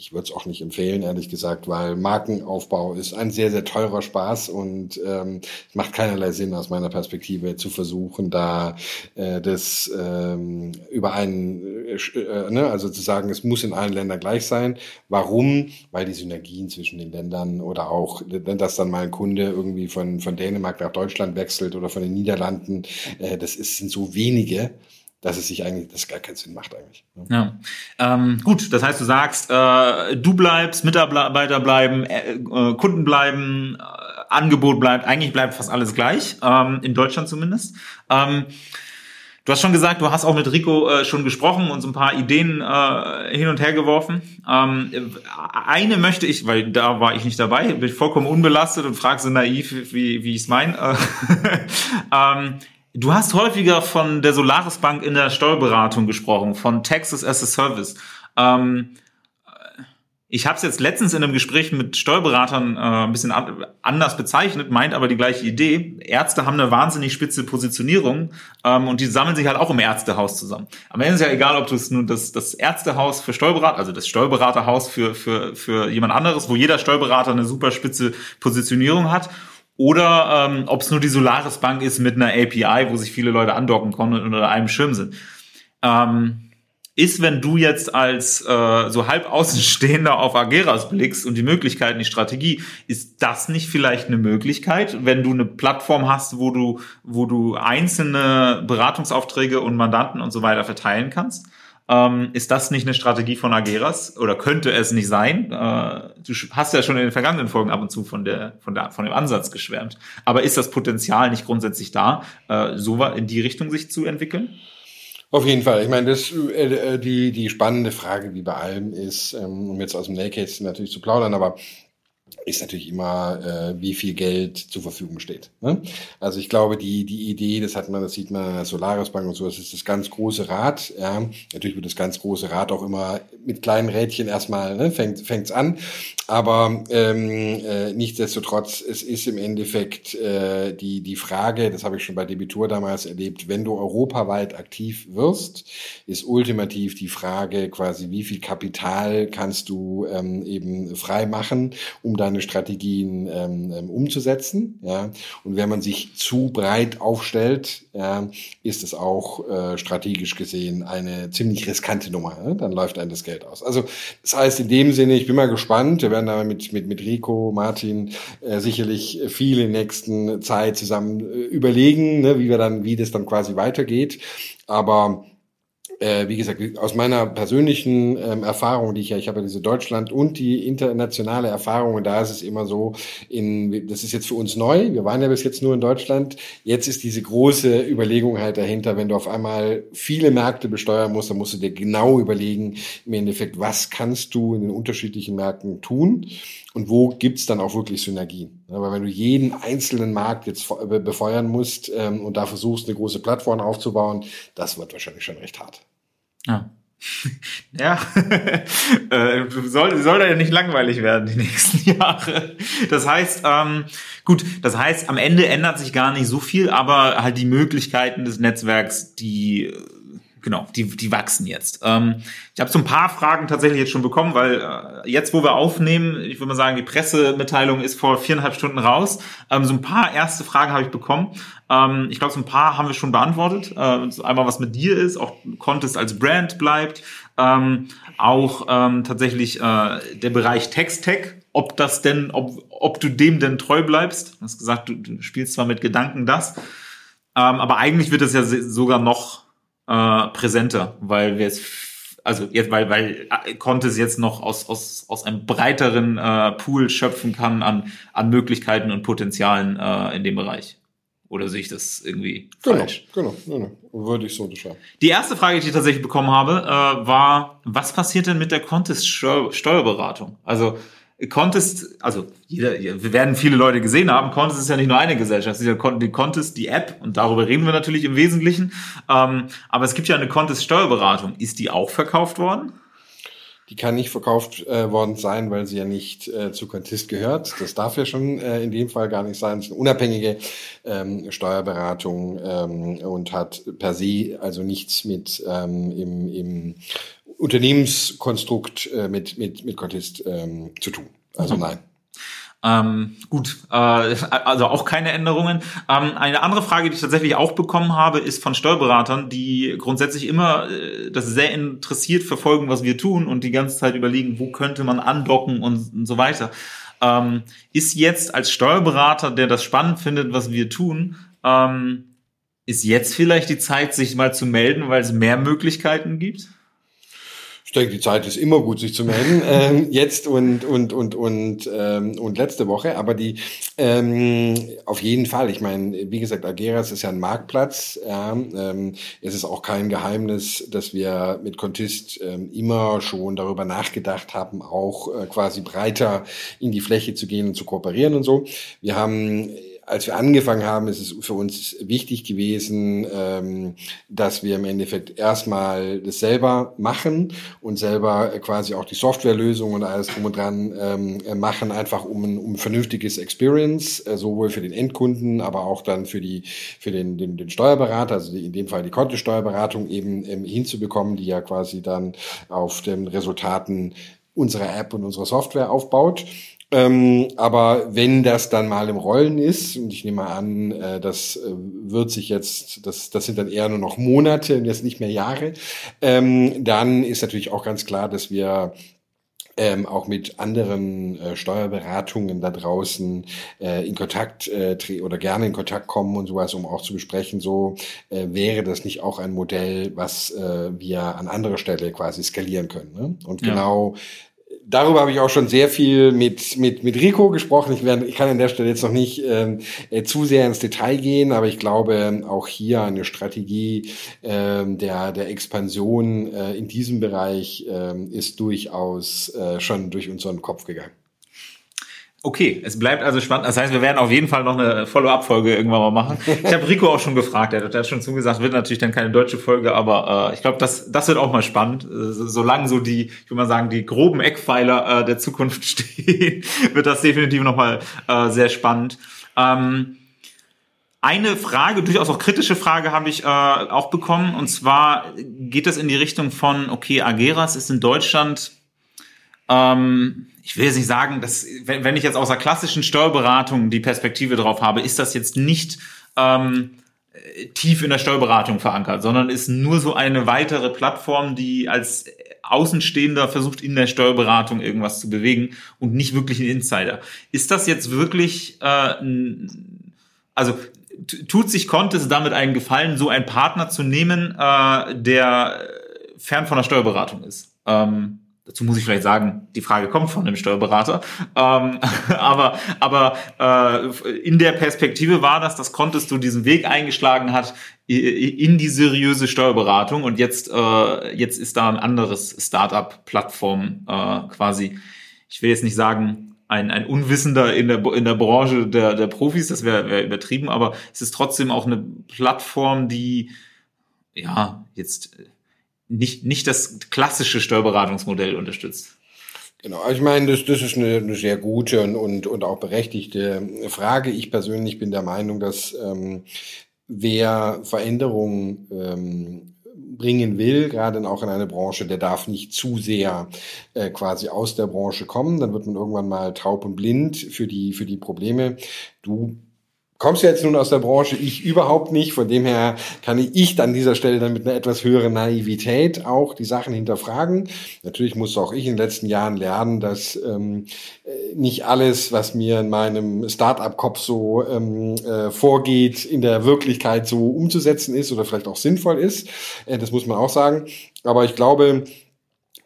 ich würde es auch nicht empfehlen, ehrlich gesagt, weil Markenaufbau ist ein sehr, sehr teurer Spaß und ähm, es macht keinerlei Sinn aus meiner Perspektive zu versuchen, da äh, das ähm, über einen, äh, äh, ne, also zu sagen, es muss in allen Ländern gleich sein. Warum? Weil die Synergien zwischen den Ländern oder auch, dass dann mal ein Kunde irgendwie von, von Dänemark nach Deutschland wechselt oder von den Niederlanden, äh, das ist, sind so wenige dass es sich eigentlich, das gar keinen Sinn macht eigentlich. Ja. Ähm, gut, das heißt, du sagst, äh, du bleibst, Mitarbeiter bleiben, äh, äh, Kunden bleiben, äh, Angebot bleibt, eigentlich bleibt fast alles gleich, ähm, in Deutschland zumindest. Ähm, du hast schon gesagt, du hast auch mit Rico äh, schon gesprochen und so ein paar Ideen hin und her geworfen. Ähm, eine möchte ich, weil da war ich nicht dabei, bin vollkommen unbelastet und frage so naiv, wie, wie ich es meine. Du hast häufiger von der Solaris Bank in der Steuerberatung gesprochen, von Texas as a Service. Ähm, ich habe es jetzt letztens in einem Gespräch mit Steuerberatern äh, ein bisschen anders bezeichnet, meint aber die gleiche Idee. Ärzte haben eine wahnsinnig spitze Positionierung ähm, und die sammeln sich halt auch im Ärztehaus zusammen. Am Ende ist ja egal, ob du es nun das, das Ärztehaus für Steuerberater, also das Steuerberaterhaus für, für, für jemand anderes, wo jeder Steuerberater eine super spitze Positionierung hat oder ähm, ob es nur die Solaris Bank ist mit einer API, wo sich viele Leute andocken können und unter einem Schirm sind. Ähm, ist, wenn du jetzt als äh, so halb Außenstehender auf Ageras blickst und die Möglichkeiten, die Strategie, ist das nicht vielleicht eine Möglichkeit, wenn du eine Plattform hast, wo du, wo du einzelne Beratungsaufträge und Mandanten und so weiter verteilen kannst? Ähm, ist das nicht eine Strategie von Ageras oder könnte es nicht sein? Äh, du hast ja schon in den vergangenen Folgen ab und zu von der, von der, von dem Ansatz geschwärmt. Aber ist das Potenzial nicht grundsätzlich da, äh, so in die Richtung sich zu entwickeln? Auf jeden Fall. Ich meine, das, äh, äh die, die spannende Frage, wie bei allem ist, ähm, um jetzt aus dem Nähkästchen natürlich zu plaudern, aber ist natürlich immer, äh, wie viel Geld zur Verfügung steht. Ne? Also ich glaube, die, die Idee, das hat man, das sieht man Solaris Bank und so, das ist das ganz große Rad. Ja? Natürlich wird das ganz große Rad auch immer mit kleinen Rädchen erstmal, ne, fängt fängt's an. Aber ähm, äh, nichtsdestotrotz, es ist im Endeffekt äh, die, die Frage, das habe ich schon bei Debitur damals erlebt, wenn du europaweit aktiv wirst, ist ultimativ die Frage quasi, wie viel Kapital kannst du ähm, eben frei machen, um deine Strategien ähm, ähm, umzusetzen. Ja? Und wenn man sich zu breit aufstellt, ja, ist es auch äh, strategisch gesehen eine ziemlich riskante Nummer. Ne? Dann läuft einem das Geld aus. Also das heißt in dem Sinne, ich bin mal gespannt. Werden da mit, mit, mit Rico, Martin äh, sicherlich viel in nächsten Zeit zusammen äh, überlegen, ne, wie wir dann, wie das dann quasi weitergeht. Aber äh, wie gesagt, aus meiner persönlichen ähm, Erfahrung, die ich ja, ich habe ja diese Deutschland und die internationale Erfahrung, und da ist es immer so, in, das ist jetzt für uns neu, wir waren ja bis jetzt nur in Deutschland, jetzt ist diese große Überlegung halt dahinter, wenn du auf einmal viele Märkte besteuern musst, dann musst du dir genau überlegen, im Endeffekt, was kannst du in den unterschiedlichen Märkten tun und wo gibt's dann auch wirklich Synergien. Aber wenn du jeden einzelnen Markt jetzt befeuern musst ähm, und da versuchst, eine große Plattform aufzubauen, das wird wahrscheinlich schon recht hart. Ja. Ja, äh, soll, soll ja nicht langweilig werden die nächsten Jahre. Das heißt, ähm, gut, das heißt, am Ende ändert sich gar nicht so viel, aber halt die Möglichkeiten des Netzwerks, die genau, die, die wachsen jetzt. Ähm, ich habe so ein paar Fragen tatsächlich jetzt schon bekommen, weil äh, jetzt, wo wir aufnehmen, ich würde mal sagen, die Pressemitteilung ist vor viereinhalb Stunden raus. Ähm, so ein paar erste Fragen habe ich bekommen. Ähm, ich glaube, so ein paar haben wir schon beantwortet. Äh, einmal, was mit dir ist, auch Contest als Brand bleibt. Ähm, auch ähm, tatsächlich äh, der Bereich Text-Tech, ob das denn, ob, ob du dem denn treu bleibst. Du hast gesagt, du, du spielst zwar mit Gedanken das, ähm, aber eigentlich wird es ja sogar noch äh, präsenter, weil wir es also jetzt, weil, weil Contes jetzt noch aus, aus, aus einem breiteren äh, Pool schöpfen kann an, an Möglichkeiten und Potenzialen äh, in dem Bereich. Oder sehe ich das irgendwie genau, falsch? Genau, genau, würde ich so unterschreiben. Die erste Frage, die ich tatsächlich bekommen habe, äh, war, was passiert denn mit der Contest-Steuerberatung? Also Contest, also jeder, wir werden viele Leute gesehen haben, Contest ist ja nicht nur eine Gesellschaft, es ist ja die Contest, die App und darüber reden wir natürlich im Wesentlichen. Ähm, aber es gibt ja eine Contest Steuerberatung. Ist die auch verkauft worden? Die kann nicht verkauft äh, worden sein, weil sie ja nicht äh, zu Contist gehört. Das darf ja schon äh, in dem Fall gar nicht sein. Es ist eine unabhängige ähm, Steuerberatung ähm, und hat per se also nichts mit ähm, im, im Unternehmenskonstrukt äh, mit, mit, mit Contist ähm, zu tun. Also mhm. nein. Ähm, gut, äh, also auch keine Änderungen. Ähm, eine andere Frage, die ich tatsächlich auch bekommen habe, ist von Steuerberatern, die grundsätzlich immer äh, das sehr interessiert verfolgen, was wir tun und die ganze Zeit überlegen, wo könnte man andocken und, und so weiter. Ähm, ist jetzt als Steuerberater, der das spannend findet, was wir tun, ähm, ist jetzt vielleicht die Zeit, sich mal zu melden, weil es mehr Möglichkeiten gibt? Ich denke, die Zeit ist immer gut, sich zu melden. ähm, jetzt und und und und ähm, und letzte Woche, aber die ähm, auf jeden Fall. Ich meine, wie gesagt, Ageras ist ja ein Marktplatz. Ja, ähm, es ist auch kein Geheimnis, dass wir mit Contist ähm, immer schon darüber nachgedacht haben, auch äh, quasi breiter in die Fläche zu gehen und zu kooperieren und so. Wir haben als wir angefangen haben, ist es für uns wichtig gewesen, ähm, dass wir im Endeffekt erstmal das selber machen und selber quasi auch die Softwarelösung und alles drum und dran ähm, machen, einfach um ein, um vernünftiges Experience, äh, sowohl für den Endkunden, aber auch dann für die für den, den, den Steuerberater, also die, in dem Fall die Kontosteuerberatung eben ähm, hinzubekommen, die ja quasi dann auf den Resultaten unserer App und unserer Software aufbaut. Ähm, aber wenn das dann mal im Rollen ist, und ich nehme an, äh, das äh, wird sich jetzt, das, das sind dann eher nur noch Monate und jetzt nicht mehr Jahre, ähm, dann ist natürlich auch ganz klar, dass wir ähm, auch mit anderen äh, Steuerberatungen da draußen äh, in Kontakt äh, oder gerne in Kontakt kommen und sowas, um auch zu besprechen, so äh, wäre das nicht auch ein Modell, was äh, wir an anderer Stelle quasi skalieren können. Ne? Und ja. genau darüber habe ich auch schon sehr viel mit, mit, mit Rico gesprochen. Ich, werde, ich kann an der Stelle jetzt noch nicht ähm, äh, zu sehr ins Detail gehen, aber ich glaube, auch hier eine Strategie ähm, der, der Expansion äh, in diesem Bereich ähm, ist durchaus äh, schon durch unseren Kopf gegangen. Okay, es bleibt also spannend. Das heißt, wir werden auf jeden Fall noch eine Follow-up-Folge irgendwann mal machen. Ich habe Rico auch schon gefragt, er hat schon zugesagt, wird natürlich dann keine deutsche Folge, aber äh, ich glaube, das, das wird auch mal spannend. Äh, solange so die, ich würde mal sagen, die groben Eckpfeiler äh, der Zukunft stehen, wird das definitiv nochmal äh, sehr spannend. Ähm, eine Frage, durchaus auch kritische Frage, habe ich äh, auch bekommen. Und zwar geht das in die Richtung von, okay, Ageras ist in Deutschland ähm, ich will jetzt nicht sagen, dass, wenn, wenn ich jetzt aus der klassischen Steuerberatung die Perspektive drauf habe, ist das jetzt nicht ähm, tief in der Steuerberatung verankert, sondern ist nur so eine weitere Plattform, die als Außenstehender versucht, in der Steuerberatung irgendwas zu bewegen und nicht wirklich ein Insider. Ist das jetzt wirklich, äh, also tut sich Contest damit einen Gefallen, so einen Partner zu nehmen, äh, der fern von der Steuerberatung ist? Ähm, Dazu muss ich vielleicht sagen, die Frage kommt von einem Steuerberater. Ähm, aber aber äh, in der Perspektive war das, dass konntest du diesen Weg eingeschlagen hat in die seriöse Steuerberatung und jetzt äh, jetzt ist da ein anderes Startup-Plattform äh, quasi. Ich will jetzt nicht sagen ein, ein Unwissender in der in der Branche der der Profis, das wäre wär übertrieben, aber es ist trotzdem auch eine Plattform, die ja jetzt nicht, nicht das klassische Steuerberatungsmodell unterstützt. Genau, also ich meine, das, das ist eine, eine sehr gute und, und, und auch berechtigte Frage. Ich persönlich bin der Meinung, dass ähm, wer Veränderungen ähm, bringen will, gerade auch in eine Branche, der darf nicht zu sehr äh, quasi aus der Branche kommen. Dann wird man irgendwann mal taub und blind für die, für die Probleme. Du kommst jetzt nun aus der Branche, ich überhaupt nicht. Von dem her kann ich an dieser Stelle dann mit einer etwas höheren Naivität auch die Sachen hinterfragen. Natürlich musste auch ich in den letzten Jahren lernen, dass ähm, äh, nicht alles, was mir in meinem Start-up-Kopf so ähm, äh, vorgeht, in der Wirklichkeit so umzusetzen ist oder vielleicht auch sinnvoll ist. Äh, das muss man auch sagen. Aber ich glaube,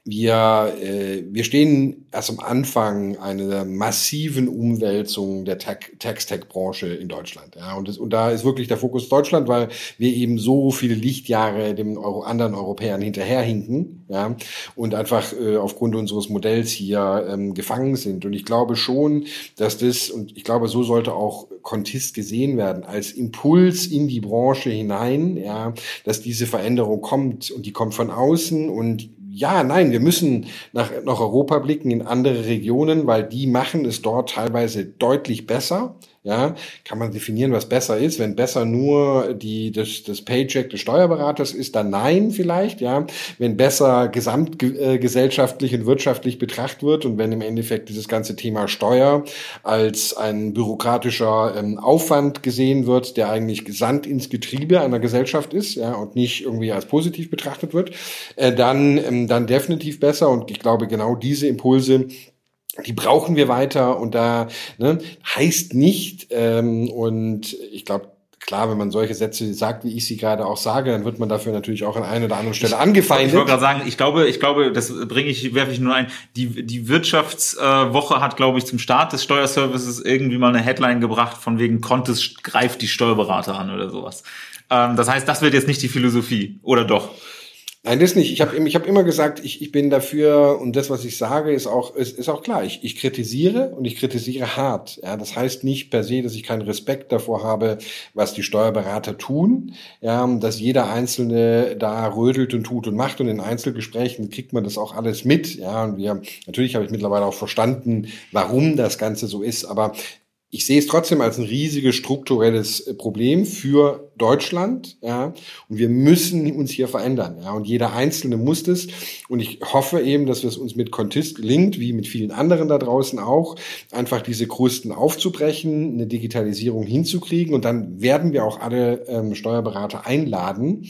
wir, äh, wir stehen erst am Anfang einer massiven Umwälzung der Tax-Tech-Branche in Deutschland. Ja, und, das, und da ist wirklich der Fokus Deutschland, weil wir eben so viele Lichtjahre dem Euro, anderen Europäern hinterherhinken ja, und einfach äh, aufgrund unseres Modells hier ähm, gefangen sind. Und ich glaube schon, dass das, und ich glaube, so sollte auch Contist gesehen werden, als Impuls in die Branche hinein, ja, dass diese Veränderung kommt und die kommt von außen und ja, nein, wir müssen nach, nach Europa blicken, in andere Regionen, weil die machen es dort teilweise deutlich besser. Ja, kann man definieren, was besser ist. Wenn besser nur die, das, das Paycheck des Steuerberaters ist, dann nein vielleicht. Ja, wenn besser gesamtgesellschaftlich und wirtschaftlich betrachtet wird und wenn im Endeffekt dieses ganze Thema Steuer als ein bürokratischer ähm, Aufwand gesehen wird, der eigentlich gesandt ins Getriebe einer Gesellschaft ist, ja, und nicht irgendwie als positiv betrachtet wird, äh, dann, ähm, dann definitiv besser. Und ich glaube, genau diese Impulse die brauchen wir weiter und da ne, heißt nicht ähm, und ich glaube klar, wenn man solche Sätze sagt, wie ich sie gerade auch sage, dann wird man dafür natürlich auch an einer oder anderen Stelle angefeindet. Ich wollte gerade sagen, ich glaube, ich glaube, das bringe ich, werfe ich nur ein. Die die Wirtschaftswoche hat, glaube ich, zum Start des Steuerservices irgendwie mal eine Headline gebracht von wegen Kontes greift die Steuerberater an oder sowas. Ähm, das heißt, das wird jetzt nicht die Philosophie, oder doch? Nein, das nicht. Ich habe ich hab immer gesagt, ich, ich bin dafür und das, was ich sage, ist auch, ist, ist auch klar. Ich, ich kritisiere und ich kritisiere hart. Ja, das heißt nicht per se, dass ich keinen Respekt davor habe, was die Steuerberater tun. Ja, dass jeder Einzelne da rödelt und tut und macht und in Einzelgesprächen kriegt man das auch alles mit. Ja, und wir, natürlich habe ich mittlerweile auch verstanden, warum das Ganze so ist. Aber ich sehe es trotzdem als ein riesiges strukturelles äh, Problem für Deutschland, ja. Und wir müssen uns hier verändern, ja. Und jeder Einzelne muss das. Und ich hoffe eben, dass es uns mit Contist gelingt, wie mit vielen anderen da draußen auch, einfach diese Krusten aufzubrechen, eine Digitalisierung hinzukriegen. Und dann werden wir auch alle ähm, Steuerberater einladen,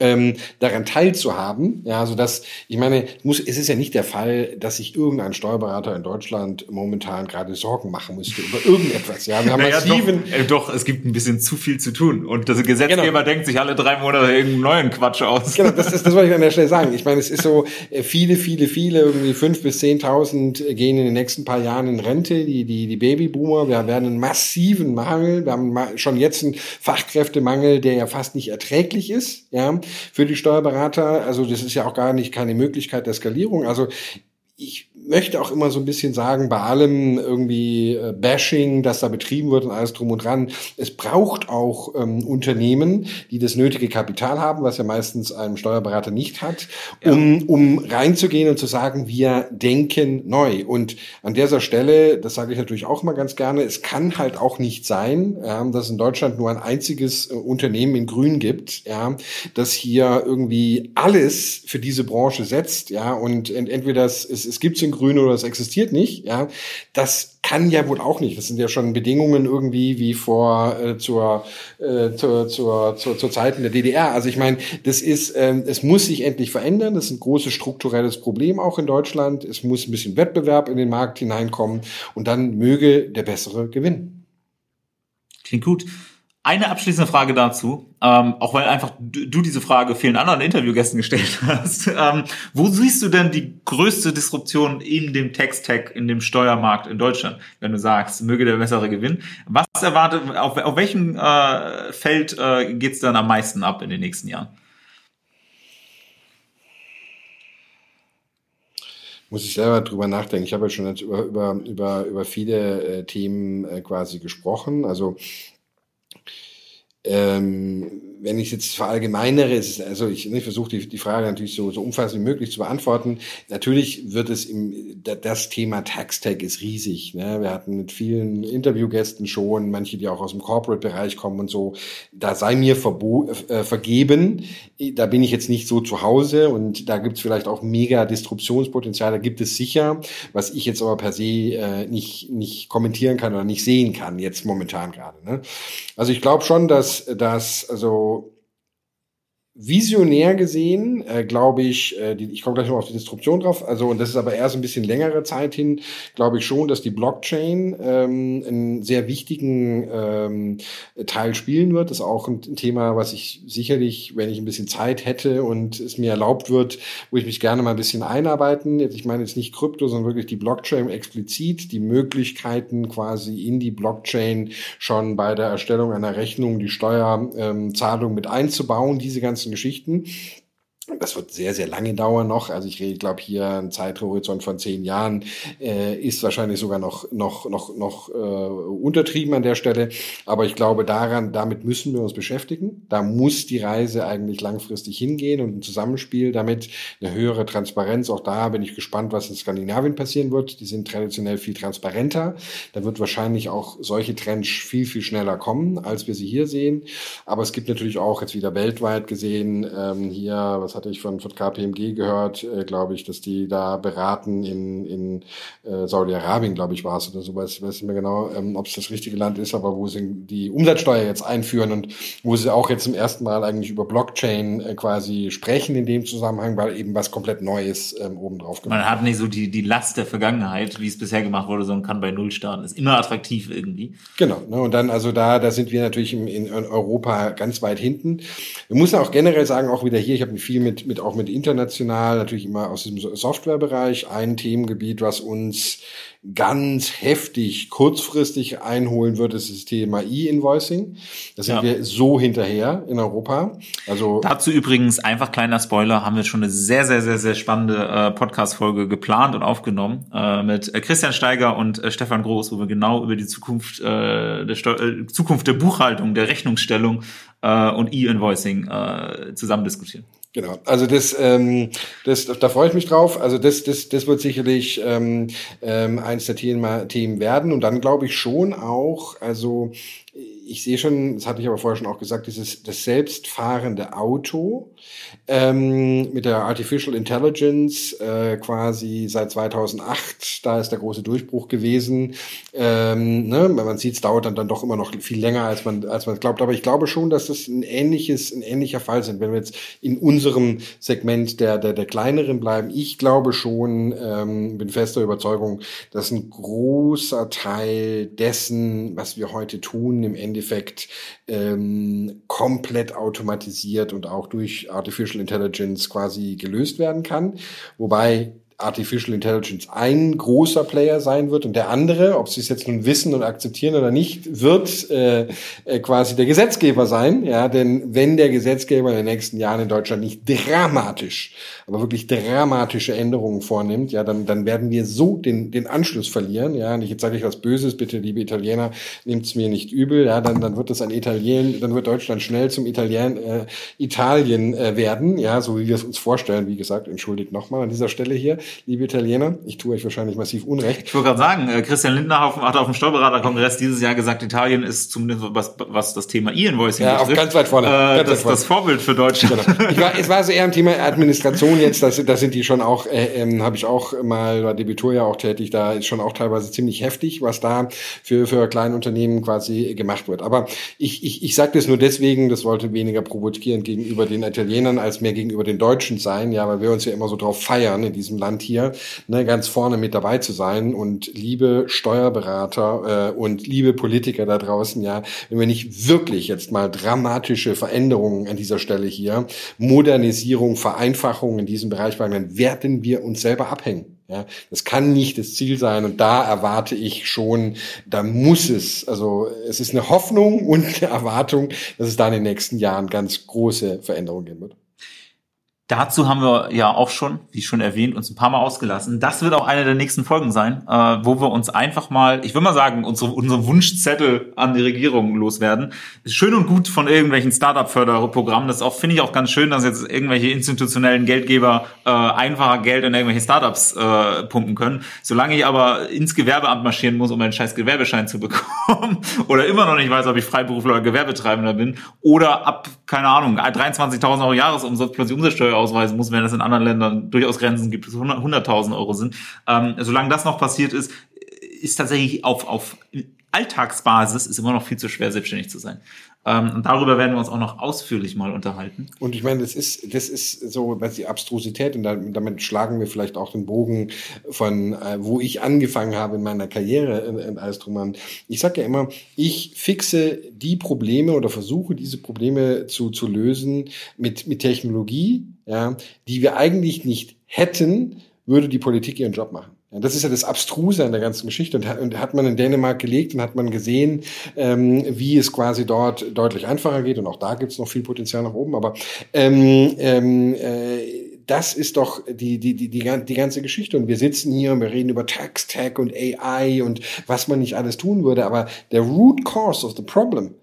ähm, daran teilzuhaben. Ja, also das, ich meine, muss, es ist ja nicht der Fall, dass sich irgendein Steuerberater in Deutschland momentan gerade Sorgen machen müsste über irgendetwas. Ja, wir haben naja, massiven doch, äh, doch, es gibt ein bisschen zu viel zu tun und das Gesetzgeber genau. denkt sich alle drei Monate irgendeinen neuen Quatsch aus. Genau, das, das, das wollte ich an der Stelle sagen. Ich meine, es ist so, äh, viele, viele, viele, irgendwie fünf bis zehntausend gehen in den nächsten paar Jahren in Rente, die, die, die Babyboomer. Wir werden einen massiven Mangel. Wir haben schon jetzt einen Fachkräftemangel, der ja fast nicht erträglich ist. Ja, für die Steuerberater. Also das ist ja auch gar nicht keine Möglichkeit der Skalierung. Also ich möchte auch immer so ein bisschen sagen, bei allem irgendwie äh, Bashing, das da betrieben wird und alles drum und dran, es braucht auch ähm, Unternehmen, die das nötige Kapital haben, was ja meistens ein Steuerberater nicht hat, um, ja. um reinzugehen und zu sagen, wir denken neu. Und an dieser Stelle, das sage ich natürlich auch immer ganz gerne, es kann halt auch nicht sein, ja, dass es in Deutschland nur ein einziges äh, Unternehmen in Grün gibt, ja, das hier irgendwie alles für diese Branche setzt, ja, und entweder es, es, es gibt es in Grün oder es existiert nicht, ja, das kann ja wohl auch nicht. Das sind ja schon Bedingungen irgendwie wie vor äh, zur, äh, zur, zur, zur, zur Zeiten der DDR. Also ich meine, das ist, ähm, es muss sich endlich verändern. Das ist ein großes strukturelles Problem auch in Deutschland. Es muss ein bisschen Wettbewerb in den Markt hineinkommen und dann möge der Bessere gewinnen. Klingt gut. Eine abschließende Frage dazu, ähm, auch weil einfach du, diese Frage vielen anderen Interviewgästen gestellt hast. Ähm, wo siehst du denn die größte Disruption in dem Text-Tech, in dem Steuermarkt in Deutschland, wenn du sagst, möge der bessere gewinnen? Was erwartet, auf, auf welchem äh, Feld äh, geht es dann am meisten ab in den nächsten Jahren? muss ich selber drüber nachdenken. Ich habe ja schon über, über, über, über viele äh, Themen äh, quasi gesprochen. Also ähm, wenn ich jetzt verallgemeinere, ist also ich, ich versuche die, die Frage natürlich so, so umfassend wie möglich zu beantworten. Natürlich wird es im, das Thema Tax-Tech ist riesig. Ne? Wir hatten mit vielen Interviewgästen schon, manche, die auch aus dem Corporate-Bereich kommen und so. Da sei mir verbo äh, vergeben. Da bin ich jetzt nicht so zu Hause und da gibt es vielleicht auch mega Disruptionspotenzial. Da gibt es sicher, was ich jetzt aber per se äh, nicht, nicht kommentieren kann oder nicht sehen kann, jetzt momentan gerade. Ne? Also ich glaube schon, dass, dass also visionär gesehen, äh, glaube ich, äh, die, ich komme gleich noch auf die Disruption drauf, also und das ist aber erst ein bisschen längere Zeit hin, glaube ich schon, dass die Blockchain ähm, einen sehr wichtigen ähm, Teil spielen wird. Das ist auch ein Thema, was ich sicherlich, wenn ich ein bisschen Zeit hätte und es mir erlaubt wird, wo ich mich gerne mal ein bisschen einarbeiten. Jetzt, ich meine jetzt nicht Krypto, sondern wirklich die Blockchain explizit, die Möglichkeiten quasi in die Blockchain schon bei der Erstellung einer Rechnung die Steuerzahlung ähm, mit einzubauen, diese ganzen ganzen Geschichten. Das wird sehr, sehr lange dauern noch. Also ich rede, glaube hier ein Zeithorizont von zehn Jahren äh, ist wahrscheinlich sogar noch noch noch noch äh, untertrieben an der Stelle. Aber ich glaube daran, damit müssen wir uns beschäftigen. Da muss die Reise eigentlich langfristig hingehen und ein Zusammenspiel damit eine höhere Transparenz. Auch da bin ich gespannt, was in Skandinavien passieren wird. Die sind traditionell viel transparenter. Da wird wahrscheinlich auch solche Trends viel viel schneller kommen, als wir sie hier sehen. Aber es gibt natürlich auch jetzt wieder weltweit gesehen ähm, hier was hatte ich von, von KPMG gehört, äh, glaube ich, dass die da beraten in, in äh, Saudi-Arabien, glaube ich, war es oder so, weiß, ich weiß nicht mehr genau, ähm, ob es das richtige Land ist, aber wo sie die Umsatzsteuer jetzt einführen und wo sie auch jetzt zum ersten Mal eigentlich über Blockchain äh, quasi sprechen in dem Zusammenhang, weil eben was komplett Neues ähm, obendrauf gemacht Man hat nicht so die, die Last der Vergangenheit, wie es bisher gemacht wurde, sondern kann bei Null starten. Ist immer attraktiv irgendwie. Genau. Ne, und dann, also da, da sind wir natürlich in, in Europa ganz weit hinten. Wir müssen auch generell sagen, auch wieder hier, ich habe viel mit mit, mit auch mit international, natürlich immer aus dem Softwarebereich, ein Themengebiet, was uns ganz heftig kurzfristig einholen wird, ist das Thema E-Invoicing. Da sind ja. wir so hinterher in Europa. Also dazu übrigens einfach kleiner Spoiler, haben wir schon eine sehr sehr sehr sehr spannende äh, Podcast Folge geplant und aufgenommen äh, mit äh, Christian Steiger und äh, Stefan Groß, wo wir genau über die Zukunft äh, der Steu äh, Zukunft der Buchhaltung, der Rechnungsstellung äh, und E-Invoicing äh, zusammen diskutieren. Genau, also das, ähm, das, da freue ich mich drauf. Also das, das, das wird sicherlich ähm, ähm, eins der Themen, Themen werden. Und dann glaube ich schon auch, also ich sehe schon, das hatte ich aber vorher schon auch gesagt, dieses das selbstfahrende Auto ähm, mit der Artificial Intelligence äh, quasi seit 2008, da ist der große Durchbruch gewesen. Ähm, ne, man sieht, es dauert dann, dann doch immer noch viel länger, als man als man glaubt. Aber ich glaube schon, dass das ein ähnliches, ein ähnlicher Fall sind, wenn wir jetzt in unserem Segment der der, der kleineren bleiben. Ich glaube schon, ähm, bin fester Überzeugung, dass ein großer Teil dessen, was wir heute tun, im Endeffekt ähm, komplett automatisiert und auch durch Artificial Intelligence quasi gelöst werden kann. Wobei Artificial Intelligence ein großer Player sein wird und der andere, ob sie es jetzt nun wissen und akzeptieren oder nicht, wird äh, äh, quasi der Gesetzgeber sein. Ja, denn wenn der Gesetzgeber in den nächsten Jahren in Deutschland nicht dramatisch, aber wirklich dramatische Änderungen vornimmt, ja, dann, dann werden wir so den, den Anschluss verlieren. Ja, und ich jetzt sage ich was Böses, bitte, liebe Italiener, nehmt's mir nicht übel. Ja, dann, dann wird das ein Italien, dann wird Deutschland schnell zum Italien, äh, Italien äh, werden. Ja, so wie wir es uns vorstellen. Wie gesagt, entschuldigt nochmal an dieser Stelle hier, liebe Italiener. Ich tue euch wahrscheinlich massiv Unrecht. Ich wollte gerade sagen, äh, Christian Lindner hat auf dem Steuerberaterkongress dieses Jahr gesagt, Italien ist zumindest was, was das Thema E-Invoicing ja, betrifft, ganz weit vorne. Äh, ganz das, das Vorbild für Deutschland. Genau. Ich war, es war so eher ein Thema Administration jetzt, da das sind die schon auch, äh, ähm, habe ich auch mal, war Debitur ja auch tätig, da ist schon auch teilweise ziemlich heftig, was da für, für kleine Unternehmen quasi gemacht wird. Aber ich, ich, ich sage das nur deswegen, das wollte weniger provozierend gegenüber den Italienern als mehr gegenüber den Deutschen sein, ja, weil wir uns ja immer so drauf feiern, in diesem Land hier, ne, ganz vorne mit dabei zu sein. Und liebe Steuerberater äh, und liebe Politiker da draußen, ja, wenn wir nicht wirklich jetzt mal dramatische Veränderungen an dieser Stelle hier, Modernisierung, Vereinfachung in diesem Bereich wagen, dann werden wir uns selber abhängen. Ja, das kann nicht das Ziel sein und da erwarte ich schon, da muss es, also es ist eine Hoffnung und eine Erwartung, dass es da in den nächsten Jahren ganz große Veränderungen geben wird. Dazu haben wir ja auch schon, wie schon erwähnt, uns ein paar Mal ausgelassen. Das wird auch eine der nächsten Folgen sein, äh, wo wir uns einfach mal, ich würde mal sagen, unsere, unsere Wunschzettel an die Regierung loswerden. Schön und gut von irgendwelchen Startup-Förderprogrammen. Das auch, finde ich auch ganz schön, dass jetzt irgendwelche institutionellen Geldgeber äh, einfacher Geld in irgendwelche Startups äh, pumpen können. Solange ich aber ins Gewerbeamt marschieren muss, um einen scheiß Gewerbeschein zu bekommen oder immer noch nicht weiß, ob ich Freiberufler oder Gewerbetreibender bin oder ab, keine Ahnung, 23.000 Euro Jahresumsatz plötzlich Umsatzsteuer ausweisen muss, wenn es in anderen Ländern durchaus Grenzen gibt, bis 100.000 Euro sind. Ähm, solange das noch passiert ist, ist tatsächlich auf, auf Alltagsbasis ist immer noch viel zu schwer, selbstständig zu sein. Ähm, und darüber werden wir uns auch noch ausführlich mal unterhalten. Und ich meine, das ist, das ist so, was die Abstrusität, und damit schlagen wir vielleicht auch den Bogen von, äh, wo ich angefangen habe in meiner Karriere in, in Alstrumann. Ich sage ja immer, ich fixe die Probleme oder versuche diese Probleme zu, zu lösen mit, mit Technologie, ja, die wir eigentlich nicht hätten, würde die Politik ihren Job machen. Ja, das ist ja das Abstruse an der ganzen Geschichte. Und, und hat man in Dänemark gelegt und hat man gesehen, ähm, wie es quasi dort deutlich einfacher geht. Und auch da gibt es noch viel Potenzial nach oben. Aber ähm, ähm, äh, das ist doch die, die, die, die, die ganze Geschichte. Und wir sitzen hier und wir reden über Tax, Tech und AI und was man nicht alles tun würde. Aber der Root Cause of the Problem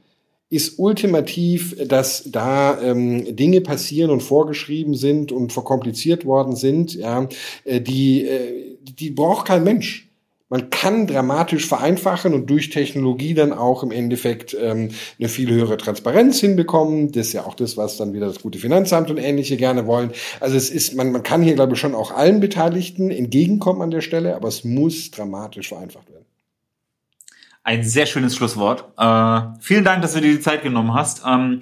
ist ultimativ, dass da ähm, Dinge passieren und vorgeschrieben sind und verkompliziert worden sind, ja, äh, die, äh, die braucht kein Mensch. Man kann dramatisch vereinfachen und durch Technologie dann auch im Endeffekt ähm, eine viel höhere Transparenz hinbekommen. Das ist ja auch das, was dann wieder das gute Finanzamt und ähnliche gerne wollen. Also es ist, man, man kann hier, glaube ich, schon auch allen Beteiligten entgegenkommen an der Stelle, aber es muss dramatisch vereinfacht werden. Ein sehr schönes Schlusswort. Äh, vielen Dank, dass du dir die Zeit genommen hast. Ähm,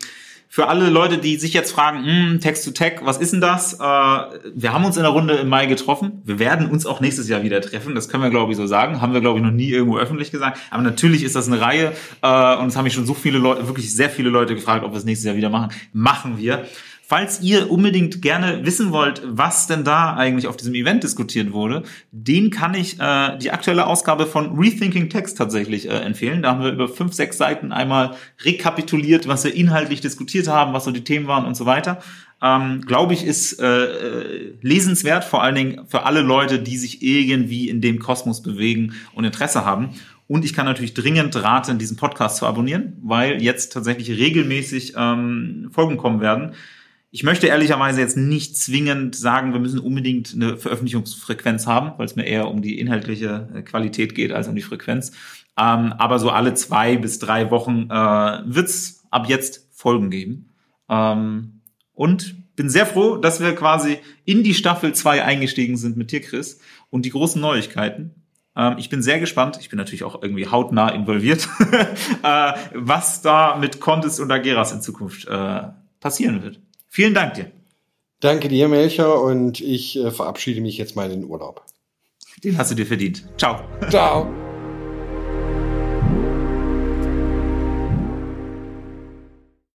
für alle Leute, die sich jetzt fragen, hm, Text to Tech, was ist denn das? Äh, wir haben uns in der Runde im Mai getroffen. Wir werden uns auch nächstes Jahr wieder treffen. Das können wir, glaube ich, so sagen. Haben wir, glaube ich, noch nie irgendwo öffentlich gesagt. Aber natürlich ist das eine Reihe. Äh, und es haben mich schon so viele Leute, wirklich sehr viele Leute gefragt, ob wir es nächstes Jahr wieder machen. Machen wir. Falls ihr unbedingt gerne wissen wollt, was denn da eigentlich auf diesem Event diskutiert wurde, den kann ich äh, die aktuelle Ausgabe von Rethinking Text tatsächlich äh, empfehlen. Da haben wir über fünf, sechs Seiten einmal rekapituliert, was wir inhaltlich diskutiert haben, was so die Themen waren und so weiter. Ähm, Glaube ich, ist äh, äh lesenswert, vor allen Dingen für alle Leute, die sich irgendwie in dem Kosmos bewegen und Interesse haben. Und ich kann natürlich dringend raten, diesen Podcast zu abonnieren, weil jetzt tatsächlich regelmäßig ähm, Folgen kommen werden ich möchte ehrlicherweise jetzt nicht zwingend sagen, wir müssen unbedingt eine Veröffentlichungsfrequenz haben, weil es mir eher um die inhaltliche äh, Qualität geht als um die Frequenz. Ähm, aber so alle zwei bis drei Wochen äh, wird ab jetzt Folgen geben. Ähm, und bin sehr froh, dass wir quasi in die Staffel zwei eingestiegen sind mit dir, Chris, und die großen Neuigkeiten. Ähm, ich bin sehr gespannt. Ich bin natürlich auch irgendwie hautnah involviert, äh, was da mit Contest und Ageras in Zukunft äh, passieren wird. Vielen Dank dir. Danke dir, Melcher, und ich äh, verabschiede mich jetzt mal in den Urlaub. Den hast du dir verdient. Ciao. Ciao.